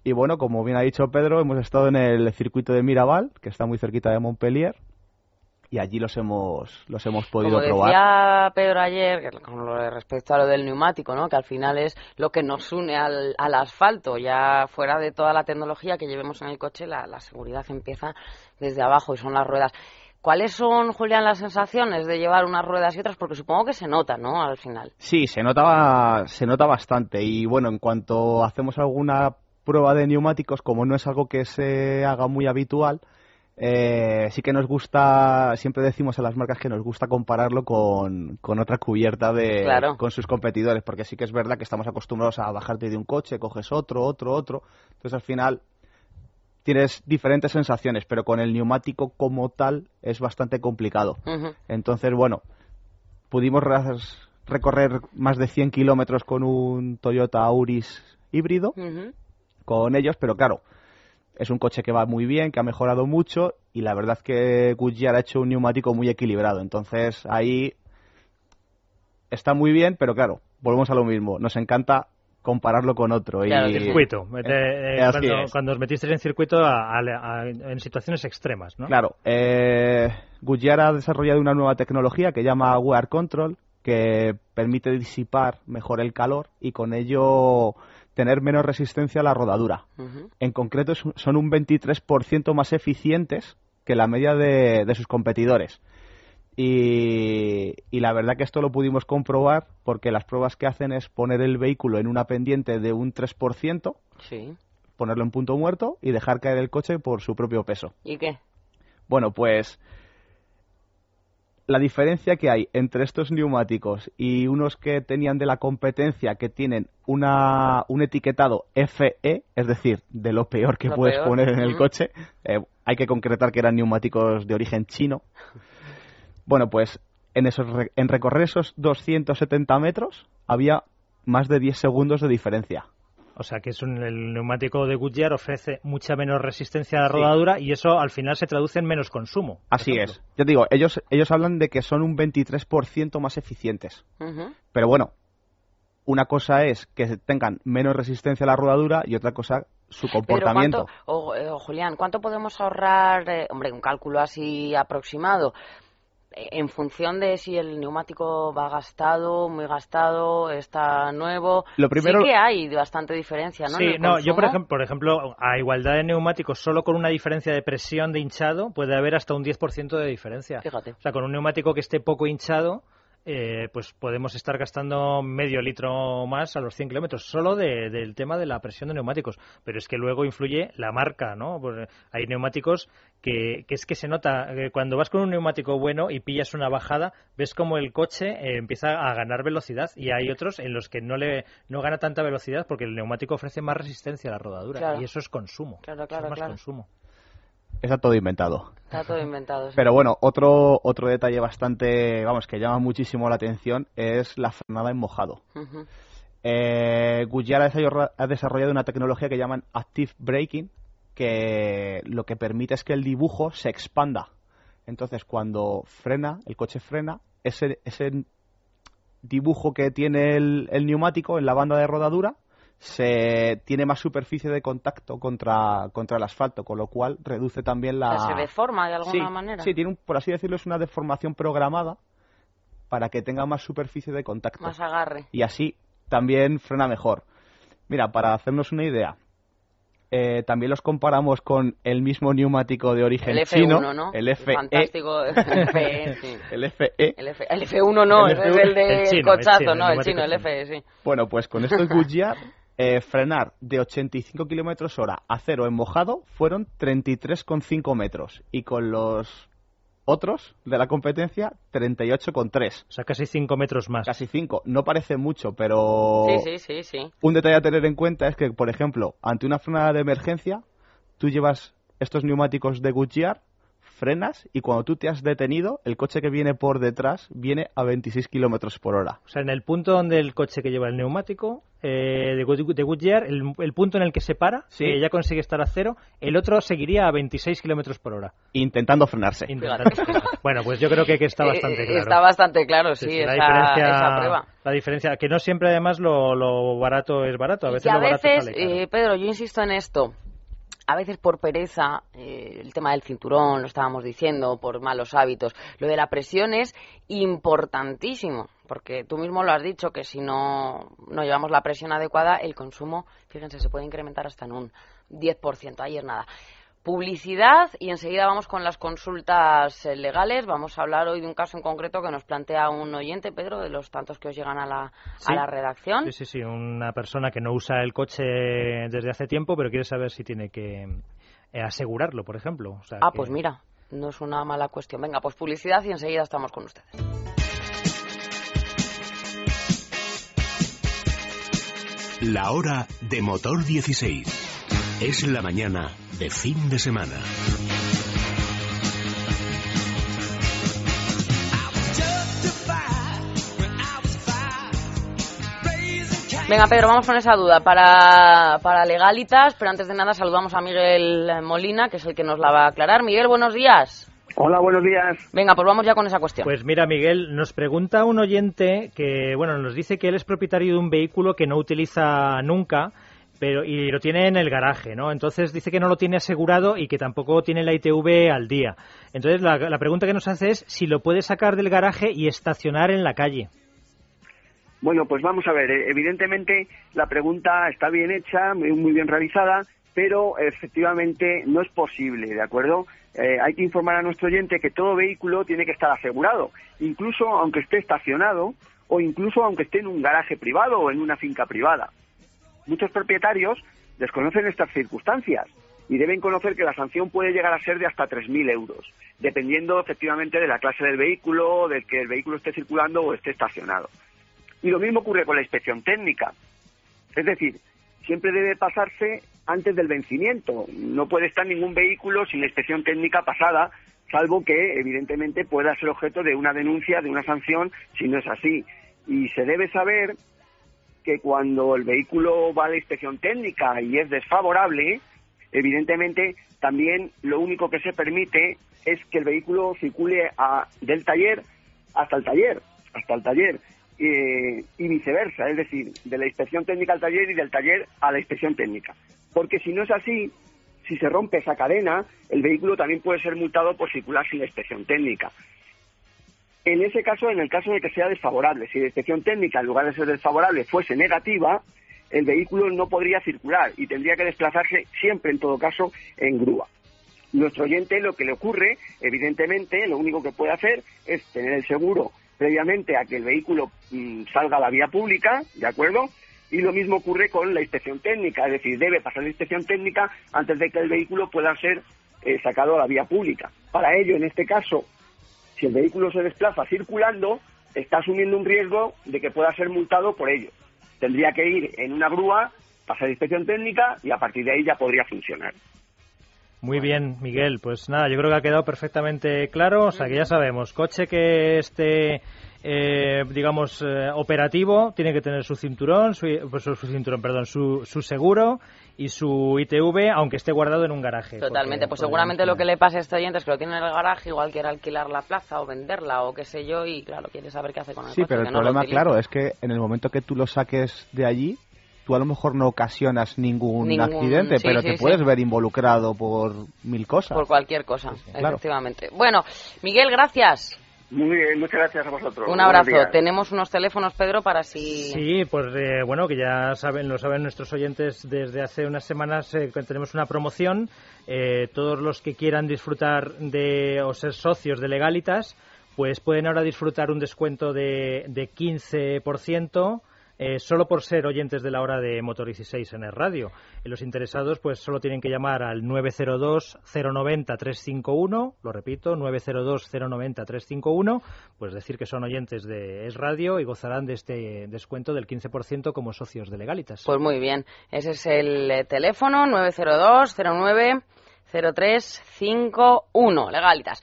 Y bueno, como bien ha dicho Pedro, hemos estado en el circuito de Miraval, que está muy cerquita de Montpellier, y allí los hemos, los hemos podido Como probar. decía Pedro ayer, con lo respecto a lo del neumático, ¿no? que al final es lo que nos une al, al asfalto, ya fuera de toda la tecnología que llevemos en el coche, la, la seguridad empieza desde abajo y son las ruedas. ¿Cuáles son, Julián, las sensaciones de llevar unas ruedas y otras? Porque supongo que se nota, ¿no? Al final. Sí, se nota, se nota bastante. Y bueno, en cuanto hacemos alguna prueba de neumáticos, como no es algo que se haga muy habitual, eh, sí que nos gusta, siempre decimos a las marcas que nos gusta compararlo con, con otra cubierta de, Claro. con sus competidores, porque sí que es verdad que estamos acostumbrados a bajarte de un coche, coges otro, otro, otro. Entonces al final tienes diferentes sensaciones, pero con el neumático como tal es bastante complicado. Entonces, bueno, pudimos recorrer más de 100 kilómetros con un Toyota Auris híbrido. Con ellos, pero claro, es un coche que va muy bien, que ha mejorado mucho y la verdad que Goodyear ha hecho un neumático muy equilibrado. Entonces, ahí está muy bien, pero claro, volvemos a lo mismo. Nos encanta compararlo con otro. Claro y... Circuito. Mete- eh, así cuando, es. cuando os metisteis en circuito a- a- a- en situaciones extremas, ¿no? Claro, eh, Goodyear ha desarrollado una nueva tecnología que llama Wear Control, que permite disipar mejor el calor y con ello tener menos resistencia a la rodadura. En concreto son un 23% más eficientes que la media de, de sus competidores. Y, y la verdad que esto lo pudimos comprobar porque las pruebas que hacen es poner el vehículo en una pendiente de un 3%, Sí. ponerlo en punto muerto y dejar caer el coche por su propio peso. ¿Y qué? Bueno, pues la diferencia que hay entre estos neumáticos y unos que tenían de la competencia que tienen una, un etiquetado FE, es decir, de lo peor que Lo puedes peor, poner en el coche, eh, hay que concretar que eran neumáticos de origen chino. Bueno, pues en, esos, en recorrer esos 270 metros había más de 10 segundos de diferencia. O sea que es un- el neumático de Goodyear ofrece mucha menos resistencia a la Sí. rodadura y eso al final se traduce en menos consumo. Así ejemplo. es. Yo te digo, ellos, ellos hablan de que son un 23% más eficientes. Pero bueno, una cosa es que tengan menos resistencia a la rodadura y otra cosa su comportamiento. ¿cuánto, o, eh, Julián, ¿cuánto podemos ahorrar? eh, hombre, un cálculo así aproximado. En función de si el neumático va gastado, muy gastado, está nuevo. Lo primero- Sí que hay bastante diferencia, ¿no? en Sí, el no, yo por ejemplo, por ejemplo, a igualdad de neumáticos, solo con una diferencia de presión de hinchado puede haber hasta un 10% de diferencia. Fíjate. O sea, con un neumático que esté poco hinchado, eh, pues podemos estar gastando medio litro más a los 100 kilómetros, solo de- del tema de la presión de neumáticos. Pero es que luego influye la marca, ¿no? Pues, hay neumáticos que, que es que se nota, que cuando vas con un neumático bueno y pillas una bajada, ves como el coche eh, empieza a ganar velocidad y hay otros en los que no le no gana tanta velocidad porque el neumático ofrece más resistencia a la rodadura Claro. y eso es consumo. Claro, Eso claro, es más claro. consumo. Está todo inventado. Está todo inventado. sí. Pero bueno, otro, otro detalle bastante, vamos, que llama muchísimo la atención es la frenada en mojado. Ujú. Eh, desarrollado- ha desarrollado una tecnología que llaman Active Braking, que lo que permite es que el dibujo se expanda. Entonces, cuando frena, el coche frena, ese, ese dibujo que tiene el, el neumático en la banda de rodadura se tiene más superficie de contacto contra, contra el asfalto, con lo cual reduce también la... O sea, se deforma de alguna sí, manera. Sí, tiene un- por así decirlo, es una deformación programada para que tenga más superficie de contacto. Más agarre. Y así también frena mejor. Mira, para hacernos una idea, eh, también los comparamos con el mismo neumático de origen El F1, chino, ¿no? el FE, Fantástico. [laughs] el FE, sí. el FE. El, F, el F1 no, El es F1, el del el chino, el cochazo, chino, no, el chino, el. FE, sí. Bueno, pues con estos Goodyear, eh, frenar de 85 kilómetros hora a cero en mojado fueron 33,5 metros. Y con los otros de la competencia, 38,3. O sea, casi 5 metros más. Casi 5. No parece mucho, pero Sí, sí, sí, sí. un detalle a tener en cuenta es que, por ejemplo, ante una frenada de emergencia, tú llevas estos neumáticos de Goodyear, frenas y cuando tú te has detenido, el coche que viene por detrás viene a 26 kilómetros por hora. O sea, en el punto donde el coche que lleva el neumático eh, de, Good- de Goodyear, el, el punto en el que se para, Sí. que ya consigue estar a cero, el otro seguiría a 26 kilómetros por hora. Intentando frenarse. Intentando frenar. bueno, pues yo creo que, que está [laughs] bastante Eh, claro. Está bastante claro, sí, Sí, esa, la diferencia, esa prueba. la diferencia, que no siempre además lo, lo barato es barato, a Y veces que a lo barato veces, sale caro. eh, Pedro, yo insisto en esto. A veces por pereza, eh, el tema del cinturón, lo estábamos diciendo, por malos hábitos. Lo de la presión es importantísimo, porque tú mismo lo has dicho, que si no, no llevamos la presión adecuada, el consumo, fíjense, se puede incrementar hasta en un 10%. Ayer nada. Publicidad y enseguida vamos con las consultas eh, legales. Vamos a hablar hoy de un caso en concreto que nos plantea un oyente, Pedro, de los tantos que os llegan a la, Sí. a la redacción. Sí, sí, sí, una persona que no usa el coche desde hace tiempo, pero quiere saber si tiene que eh, asegurarlo, por ejemplo. O sea, Ah, que- pues mira, no es una mala cuestión. Venga, pues publicidad y enseguida estamos con ustedes. La hora de motor 16. Es la mañana de fin de semana. Venga, Pedro, vamos con esa duda para, para legalitas, pero antes de nada saludamos a Miguel Molina, que es el que nos la va a aclarar. Miguel, buenos días. Hola, buenos días. Venga, pues vamos ya con esa cuestión. Pues mira, Miguel, nos pregunta un oyente que, bueno, nos dice que él es propietario de un vehículo que no utiliza nunca, pero y lo tiene en el garaje, ¿no? Entonces dice que no lo tiene asegurado y que tampoco tiene la ITV al día. Entonces la, pregunta que nos hace es si lo puede sacar del garaje y estacionar en la calle. Bueno, pues vamos a ver. eh, Evidentemente, la pregunta está bien hecha, muy, muy bien realizada, pero efectivamente no es posible, ¿de acuerdo? Eh, hay que informar a nuestro oyente que todo vehículo tiene que estar asegurado, incluso aunque esté estacionado o incluso aunque esté en un garaje privado o en una finca privada. Muchos propietarios desconocen estas circunstancias y deben conocer que la sanción puede llegar a ser de hasta 3.000 euros, dependiendo efectivamente de la clase del vehículo, de que el vehículo esté circulando o esté estacionado. Y lo mismo ocurre con la inspección técnica. Es decir, siempre debe pasarse antes del vencimiento. No puede estar ningún vehículo sin inspección técnica pasada, salvo que evidentemente pueda ser objeto de una denuncia, de una sanción, si no es así. Y se debe saber que cuando el vehículo va a la inspección técnica y es desfavorable, evidentemente también lo único que se permite es que el vehículo circule a- del taller hasta el taller, hasta el taller eh, y viceversa, es decir, de la inspección técnica al taller y del taller a la inspección técnica. Porque si no es así, si se rompe esa cadena, el vehículo también puede ser multado por circular sin inspección técnica. En ese caso, en el caso de que sea desfavorable, si la inspección técnica, en lugar de ser desfavorable, fuese negativa, el vehículo no podría circular y tendría que desplazarse siempre, en todo caso, en grúa. Nuestro oyente lo que le ocurre, evidentemente, lo único que puede hacer es tener el seguro previamente a que el vehículo mm, salga a la vía pública, ¿de acuerdo? Y lo mismo ocurre con la inspección técnica, es decir, debe pasar la inspección técnica antes de que el vehículo pueda ser eh, sacado a la vía pública. Para ello, en este caso, si el vehículo se desplaza circulando, está asumiendo un riesgo de que pueda ser multado por ello. Tendría que ir en una grúa, pasar inspección técnica y a partir de ahí ya podría funcionar. Muy bien, Miguel. Pues nada, yo creo que ha quedado perfectamente claro. O sea, que ya sabemos, coche que esté, eh, digamos, eh, operativo, tiene que tener su cinturón, su, pues, su cinturón, perdón, su, su seguro y su ITV, aunque esté guardado en un garaje. Totalmente, porque pues seguramente lo que le pasa a este oyente es que lo tiene en el garaje, igual quiere alquilar la plaza o venderla o qué sé yo, y claro, quiere saber qué hace con el Sí, coche. pero el no problema, claro, es que en el momento que tú lo saques de allí, tú a lo mejor no ocasionas ningún, Ningún- accidente, sí, pero sí, te sí. puedes ver involucrado por mil cosas. Por cualquier cosa, claro. efectivamente. Bueno, Miguel, gracias. Muy bien, muchas gracias a vosotros. Un abrazo. Tenemos unos teléfonos, Pedro, para si... Sí, pues eh, bueno, que ya saben, lo saben nuestros oyentes desde hace unas semanas eh, que tenemos una promoción. Eh, todos los que quieran disfrutar de o ser socios de Legalitas, pues pueden ahora disfrutar un descuento de, de 15%. Eh, solo por ser oyentes de la hora de Motor 16 en el radio. Y los interesados pues solo tienen que llamar al 902-090-351, lo repito, 902-090-351, pues decir que son oyentes de Es Radio y gozarán de este descuento del 15% como socios de Legalitas. Pues muy bien. Ese es el eh, teléfono 902-09-0351. Legalitas.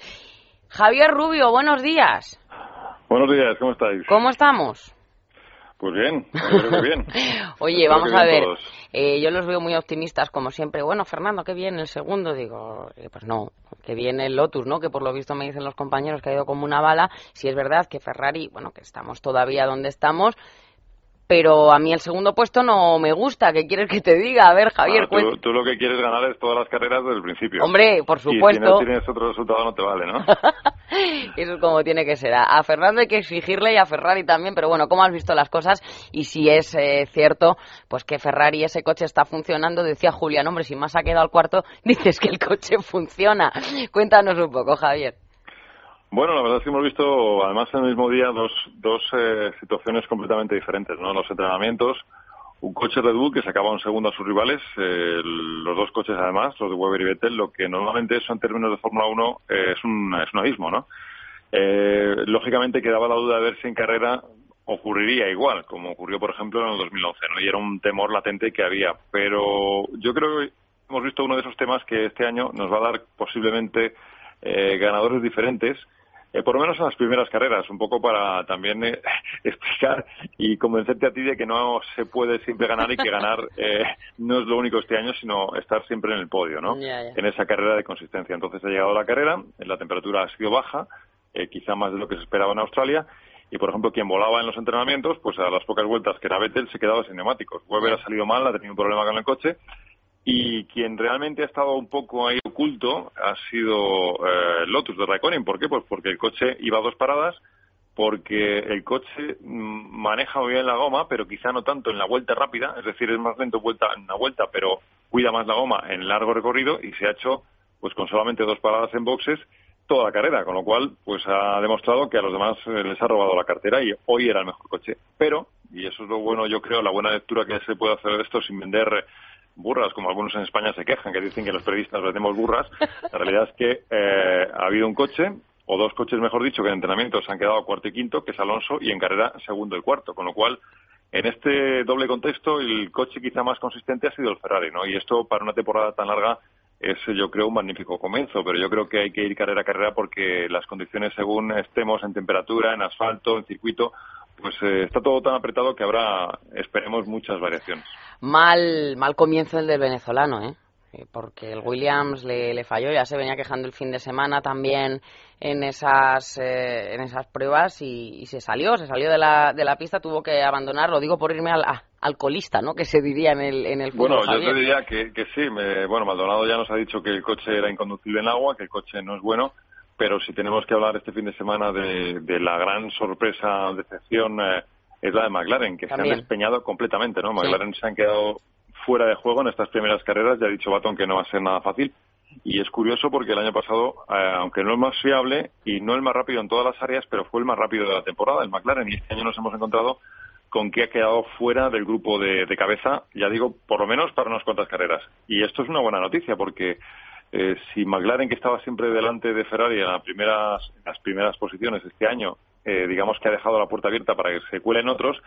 Javier Rubio, buenos días. Buenos días, ¿cómo estáis? ¿Cómo estamos? Pues bien, yo creo que bien. [laughs] Oye, vamos a bien ver. eh, yo los veo muy optimistas, como siempre. Bueno, Fernando, qué bien el segundo. Digo, eh, pues no, que viene el Lotus, ¿no? Que por lo visto me dicen los compañeros que ha ido como una bala. Si es verdad que Ferrari, bueno, que estamos todavía donde estamos. Pero a mí el segundo puesto no me gusta. ¿Qué quieres que te diga? A ver, Javier, Ah, tú, lo que quieres ganar es todas las carreras desde el principio. Hombre, por Y si no supuesto. tienes otro resultado no te vale, ¿no? [laughs] Eso es como tiene que ser. A, a Fernando hay que exigirle y a Ferrari también, pero bueno, ¿cómo has visto las cosas? Y si es eh, cierto, pues que Ferrari, ese coche está funcionando, decía Julián, hombre, si más ha quedado al cuarto, [laughs] dices que el coche funciona. Cuéntanos un poco, Javier. Bueno, la verdad es que hemos visto, además en el mismo día, dos, dos eh, situaciones completamente diferentes, ¿no? Los entrenamientos, un coche Red Bull que sacaba un segundo a sus rivales, eh, los dos coches además, los de Weber y Vettel, lo que normalmente eso en términos de Fórmula 1 eh, es, un, es un abismo, ¿no? Eh, lógicamente quedaba la duda de ver si en carrera ocurriría igual, como ocurrió, por ejemplo, en el 2011, ¿no? Y era un temor latente que había. Pero yo creo que hemos visto uno de esos temas que este año nos va a dar posiblemente eh, ganadores diferentes, eh, por lo menos en las primeras carreras, un poco para también eh, [laughs] explicar y convencerte a ti de que no se puede siempre ganar y que ganar [laughs] eh, no es lo único este año, sino estar siempre en el podio, ¿no? En esa carrera de consistencia. Entonces ha llegado la carrera, la temperatura ha sido baja, eh, quizá más de lo que se esperaba en Australia, y por ejemplo quien volaba en los entrenamientos, pues a las pocas vueltas que era Vettel se quedaba sin neumáticos. Weber ha salido mal, ha tenido un problema con el coche, y quien realmente ha estado un poco ahí oculto ha sido eh, Lotus de Raikkonen. ¿Por qué? Pues porque el coche iba a dos paradas, porque el coche mm, maneja muy bien la goma, pero quizá no tanto en la vuelta rápida, es decir, es más lento vuelta en la vuelta, pero cuida más la goma en largo recorrido y se ha hecho pues con solamente dos paradas en boxes toda la carrera, con lo cual pues ha demostrado que a los demás eh, les ha robado la cartera y hoy era el mejor coche. Pero, y eso es lo bueno, yo creo, la buena lectura que se puede hacer de esto sin vender burras, como algunos en España se quejan, que dicen que los periodistas vendemos burras. La realidad es que eh, ha habido un coche, o dos coches, mejor dicho, que en entrenamiento se han quedado cuarto y quinto, que es Alonso, y en carrera segundo y cuarto. Con lo cual, en este doble contexto, el coche quizá más consistente ha sido el Ferrari, ¿no? Y esto para una temporada tan larga es, yo creo, un magnífico comienzo, pero yo creo que hay que ir carrera a carrera porque las condiciones, según estemos en temperatura, en asfalto, en circuito, pues eh, está todo tan apretado que habrá, esperemos, muchas variaciones. Mal, mal comienzo el del venezolano, ¿eh? Eh, Porque el Williams le, le falló, ya se venía quejando el fin de semana también en esas, eh, en esas pruebas y, y se salió, se salió de la, de la pista, tuvo que abandonar, lo digo por irme al a- alcoholista, ¿no? [laughs] Que se diría en el, en el fútbol. Bueno, yo te diría que, que sí. me- bueno, Maldonado ya nos ha dicho que el coche era inconducible en agua, que el coche no es bueno, pero si tenemos que hablar este fin de semana de, de la gran sorpresa, decepción, eh, es la de McLaren, que se han despeñado completamente, ¿no? Sí. McLaren se han quedado fuera de juego en estas primeras carreras, ya ha dicho Baton que no va a ser nada fácil. Y es curioso porque el año pasado, eh, aunque no el más fiable y no el más rápido en todas las áreas, pero fue el más rápido de la temporada, el McLaren. Y este año nos hemos encontrado con que ha quedado fuera del grupo de, de cabeza, ya digo, por lo menos para unas cuantas carreras. Y esto es una buena noticia porque eh, si McLaren, que estaba siempre delante de Ferrari en las primeras, en las primeras posiciones este año, eh, digamos que ha dejado la puerta abierta para que se cuelen otros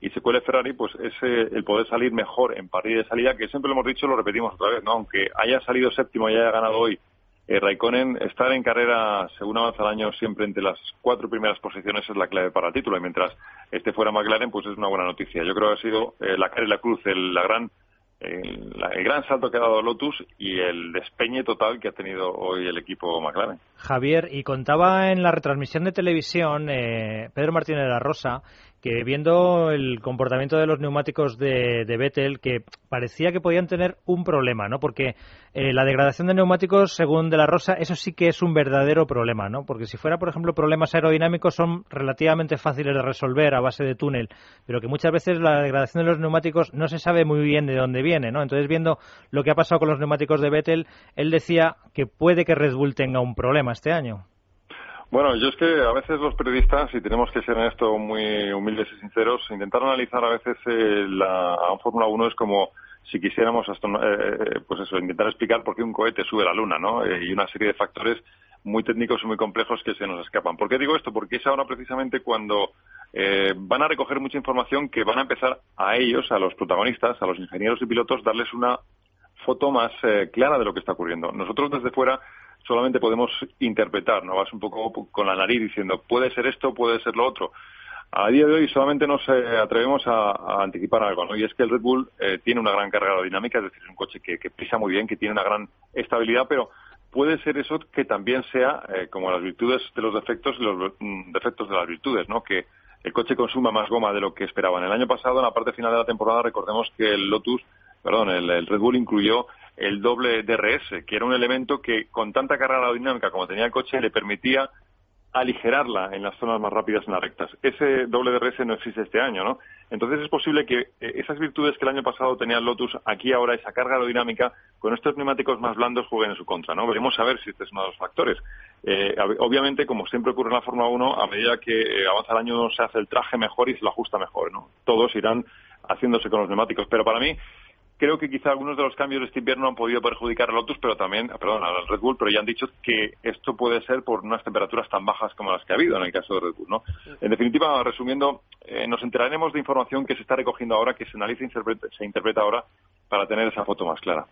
y se cuele Ferrari, pues es el poder salir mejor en parrilla de salida, que siempre lo hemos dicho, lo repetimos otra vez, ¿no? Aunque haya salido séptimo y haya ganado hoy eh, Raikkonen, estar en carrera, según avanza el año, siempre entre las cuatro primeras posiciones es la clave para el título. Y mientras esté fuera McLaren, pues es una buena noticia. Yo creo que ha sido eh, la cara y la cruz, el, la gran, el, el gran salto que ha dado Lotus y el despeñe total que ha tenido hoy el equipo McLaren. Javier, y contaba en la retransmisión de televisión eh, Pedro Martínez de la Rosa que viendo el comportamiento de los neumáticos de, de Vettel, que parecía que podían tener un problema, ¿no? Porque eh, la degradación de neumáticos, según De La Rosa, eso sí que es un verdadero problema, ¿no? Porque si fuera, por ejemplo, problemas aerodinámicos son relativamente fáciles de resolver a base de túnel, pero que muchas veces la degradación de los neumáticos no se sabe muy bien de dónde viene, ¿no? Entonces, viendo lo que ha pasado con los neumáticos de Vettel, él decía que puede que Red Bull tenga un problema este año. Bueno, yo es que a veces los periodistas, y tenemos que ser en esto muy humildes y sinceros, intentar analizar a veces eh, la, Fórmula 1 es como si quisiéramos astron- eh, pues eso, intentar explicar por qué un cohete sube la Luna, ¿no? Eh, y una serie de factores muy técnicos y muy complejos que se nos escapan. ¿Por qué digo esto? Porque es ahora precisamente cuando eh, van a recoger mucha información que van a empezar a ellos, a los protagonistas, a los ingenieros y pilotos, darles una foto más eh, clara de lo que está ocurriendo. Nosotros desde fuera solamente podemos interpretar, ¿no? Vas un poco con la nariz diciendo, puede ser esto, puede ser lo otro. A día de hoy solamente nos eh, atrevemos a, anticipar algo, ¿no? Y es que el Red Bull eh, tiene una gran carga aerodinámica, es decir, un coche que, que pisa muy bien, que tiene una gran estabilidad, pero puede ser eso que también sea eh, como las virtudes de los defectos y los mm, defectos de las virtudes, ¿no? Que el coche consuma más goma de lo que esperaban. El año pasado, en la parte final de la temporada, recordemos que el Lotus, perdón, el Red Bull incluyó el doble DRS, que era un elemento que con tanta carga aerodinámica como tenía el coche le permitía aligerarla en las zonas más rápidas en las rectas. Ese doble DRS no existe este año, ¿no? Entonces es posible que eh, esas virtudes que el año pasado tenía el Lotus, aquí ahora esa carga aerodinámica, con estos neumáticos más blandos jueguen en su contra, ¿no? Veremos a ver si este es uno de los factores. Eh, obviamente, como siempre ocurre en la Fórmula 1, a medida que eh, avanza el año se hace el traje mejor y se lo ajusta mejor, ¿no? Todos irán haciéndose con los neumáticos. Pero para mí, creo que quizá algunos de los cambios de este invierno han podido perjudicar al Lotus, pero también, perdón, al Red Bull, pero ya han dicho que esto puede ser por unas temperaturas tan bajas como las que ha habido en el caso de Red Bull, ¿no? En definitiva, resumiendo, eh, nos enteraremos de información que se está recogiendo ahora, que se analiza y interpreta- se interpreta ahora para tener esa foto más clara.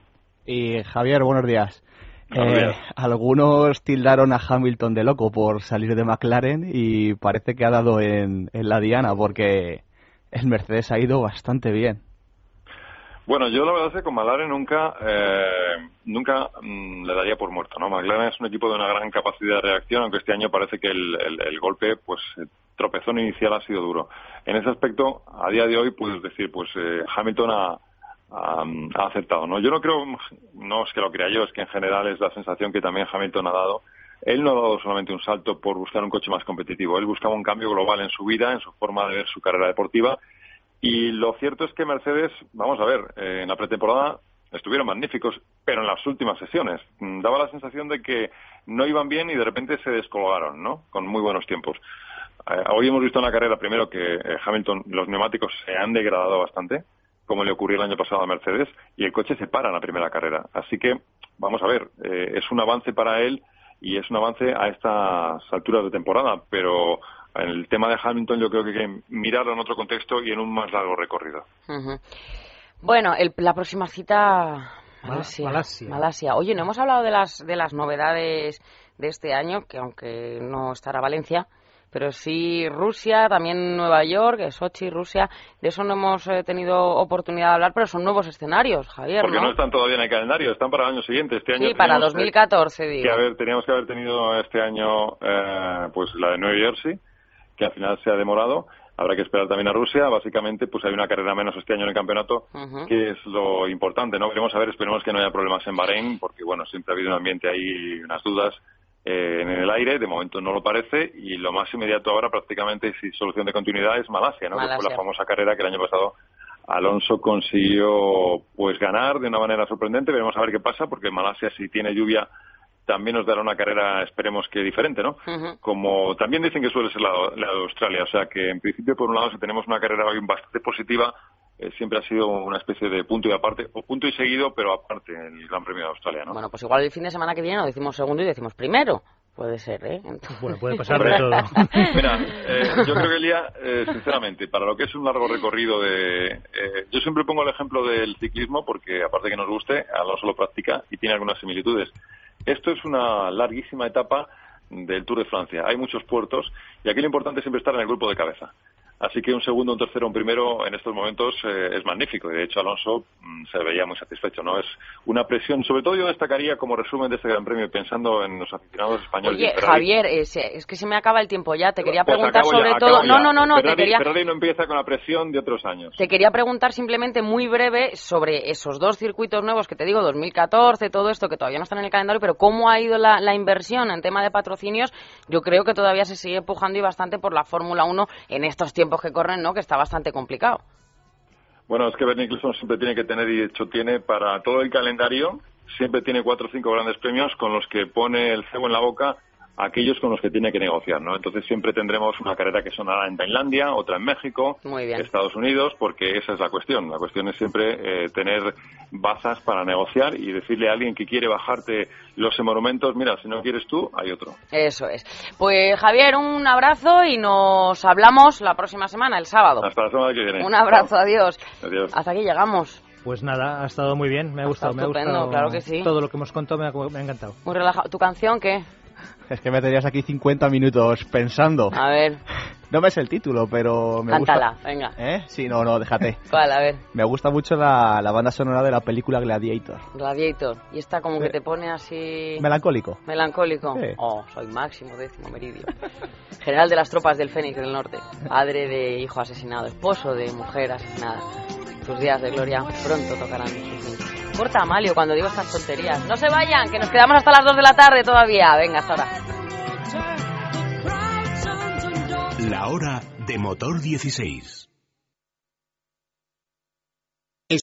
Y Javier, buenos días. Buenos Eh, días. algunos tildaron a Hamilton de loco por salir de McLaren y parece que ha dado en, en la diana porque el Mercedes ha ido bastante bien. Bueno, yo la verdad es que con McLaren nunca, eh, nunca mm, le daría por muerto, ¿no? McLaren es un equipo de una gran capacidad de reacción, aunque este año parece que el, golpe, pues, el tropezón inicial ha sido duro. En ese aspecto, a día de hoy, puedes decir, pues, eh, Hamilton ha, ha, acertado, ¿no? Yo no creo, no es que lo crea yo, es que en general es la sensación que también Hamilton ha dado. Él no ha dado solamente un salto por buscar un coche más competitivo, él buscaba un cambio global en su vida, en su forma de ver su carrera deportiva y lo cierto es que Mercedes, vamos a ver, eh, en la pretemporada estuvieron magníficos, pero en las últimas sesiones mm, daba la sensación de que no iban bien y de repente se descolgaron, ¿no? Con muy buenos tiempos. Eh, hoy hemos visto en la carrera primero que eh, Hamilton, los neumáticos se han degradado bastante, como le ocurrió el año pasado a Mercedes, y el coche se para en la primera carrera. Así que, vamos a ver, eh, es un avance para él y es un avance a estas alturas de temporada, pero en el tema de Hamilton yo creo que hay que mirarlo en otro contexto y en un más largo recorrido. Bueno, el- la próxima cita. Malasia. Malasia. Malasia. Oye, no hemos hablado de las, de las novedades de este año, que aunque no estará Valencia, pero sí Rusia, también Nueva York, eh, Sochi, Rusia. De eso no hemos eh, tenido oportunidad de hablar, pero son nuevos escenarios, Javier, Porque no ¿no? están todavía en el calendario, están para el año siguiente. Este año Sí, para teníamos que- 2014, digo. que haber, teníamos que haber tenido este año eh, pues la de New Jersey, que al final se ha demorado. Habrá que esperar también a Rusia. Básicamente, pues hay una carrera menos este año en el campeonato, que es lo importante, ¿no? Veremos a ver, esperemos que no haya problemas en Bahrein, porque, bueno, siempre ha habido un ambiente ahí, unas dudas eh, en el aire. De momento no lo parece. Y lo más inmediato ahora, prácticamente, sin solución de continuidad, es Malasia, ¿no? Que fue Malasia. la famosa carrera que el año pasado Alonso consiguió pues ganar de una manera sorprendente. Veremos a ver qué pasa, porque Malasia, si tiene lluvia, también nos dará una carrera, esperemos que diferente, ¿no? Como también dicen que suele ser la, la de Australia. O sea que, en principio, por un lado, si tenemos una carrera hoy bastante positiva, eh, siempre ha sido una especie de punto y aparte, o punto y seguido, pero aparte en el Gran Premio de Australia, ¿no? Bueno, pues igual el fin de semana que viene nos decimos segundo y decimos primero. Puede ser, ¿eh? Entonces- Bueno, puede pasar de todo. [laughs] Mira, eh, yo creo que Elia, eh, sinceramente, para lo que es un largo recorrido de... eh, yo siempre pongo el ejemplo del ciclismo porque, aparte que nos guste, Alonso lo practica y tiene algunas similitudes. Esto es una larguísima etapa del Tour de Francia. Hay muchos puertos y aquí lo importante es siempre estar en el grupo de cabeza. Así que un segundo, un tercero, un primero en estos momentos eh, es magnífico. Y de hecho Alonso mm, se veía muy satisfecho. no Es una presión, sobre todo yo destacaría como resumen de este Gran Premio, pensando en los aficionados españoles. Oye. Javier, eh, se- es que se me acaba el tiempo ya. Te quería Pues preguntar ya, sobre todo. No, no, no, no. Te Ferrari, quería, Ferrari no empieza con la presión de otros años. te quería preguntar simplemente muy breve sobre esos dos circuitos nuevos que te digo, 2014, todo esto que todavía no están en el calendario, pero cómo ha ido la, la inversión en tema de patrocinios. Yo creo que todavía se sigue empujando y bastante por la Fórmula 1 en estos tiempos que corren, ¿no? Que está bastante complicado. Bueno, es que Bernie Eccleston siempre tiene que tener, y de hecho tiene para todo el calendario, siempre tiene cuatro o cinco grandes premios con los que pone el cebo en la boca aquellos con los que tiene que negociar, ¿no? Entonces siempre tendremos una carrera que sonará en Tailandia, otra en México, Muy bien. Estados Unidos, porque esa es la cuestión. La cuestión es siempre eh, tener bazas para negociar y decirle a alguien que quiere bajarte los monumentos, mira, si no quieres tú, hay otro. Eso es. Pues Javier, un abrazo y nos hablamos la próxima semana, el sábado. Hasta la semana que viene. Un abrazo, adiós. Adiós. Hasta aquí llegamos. Pues nada, ha estado muy bien, me ha gustado, me ha gustado. claro que sí. Todo lo que hemos contado me ha, me ha encantado. Muy relajado. ¿Tu canción qué? Es que me tenías aquí 50 minutos pensando. A ver, No me sé el título, pero me cántala, gusta. venga. ¿Eh? Sí, no, no, déjate. [laughs] ¿Cuál? A ver, Me gusta mucho la, la banda sonora de la película Gladiator. Gladiator. Y esta como que Sí. te pone así... Melancólico. Melancólico. Sí. Oh, soy máximo décimo meridio. General de las tropas del Fénix del Norte. Padre de hijo asesinado. Esposo de mujer asesinada. Tus días de gloria pronto tocarán. Corta, Amalio, cuando digo estas tonterías. No se vayan, que nos quedamos hasta las 2 de la tarde todavía. Venga, hasta ahora. La hora de motor 16.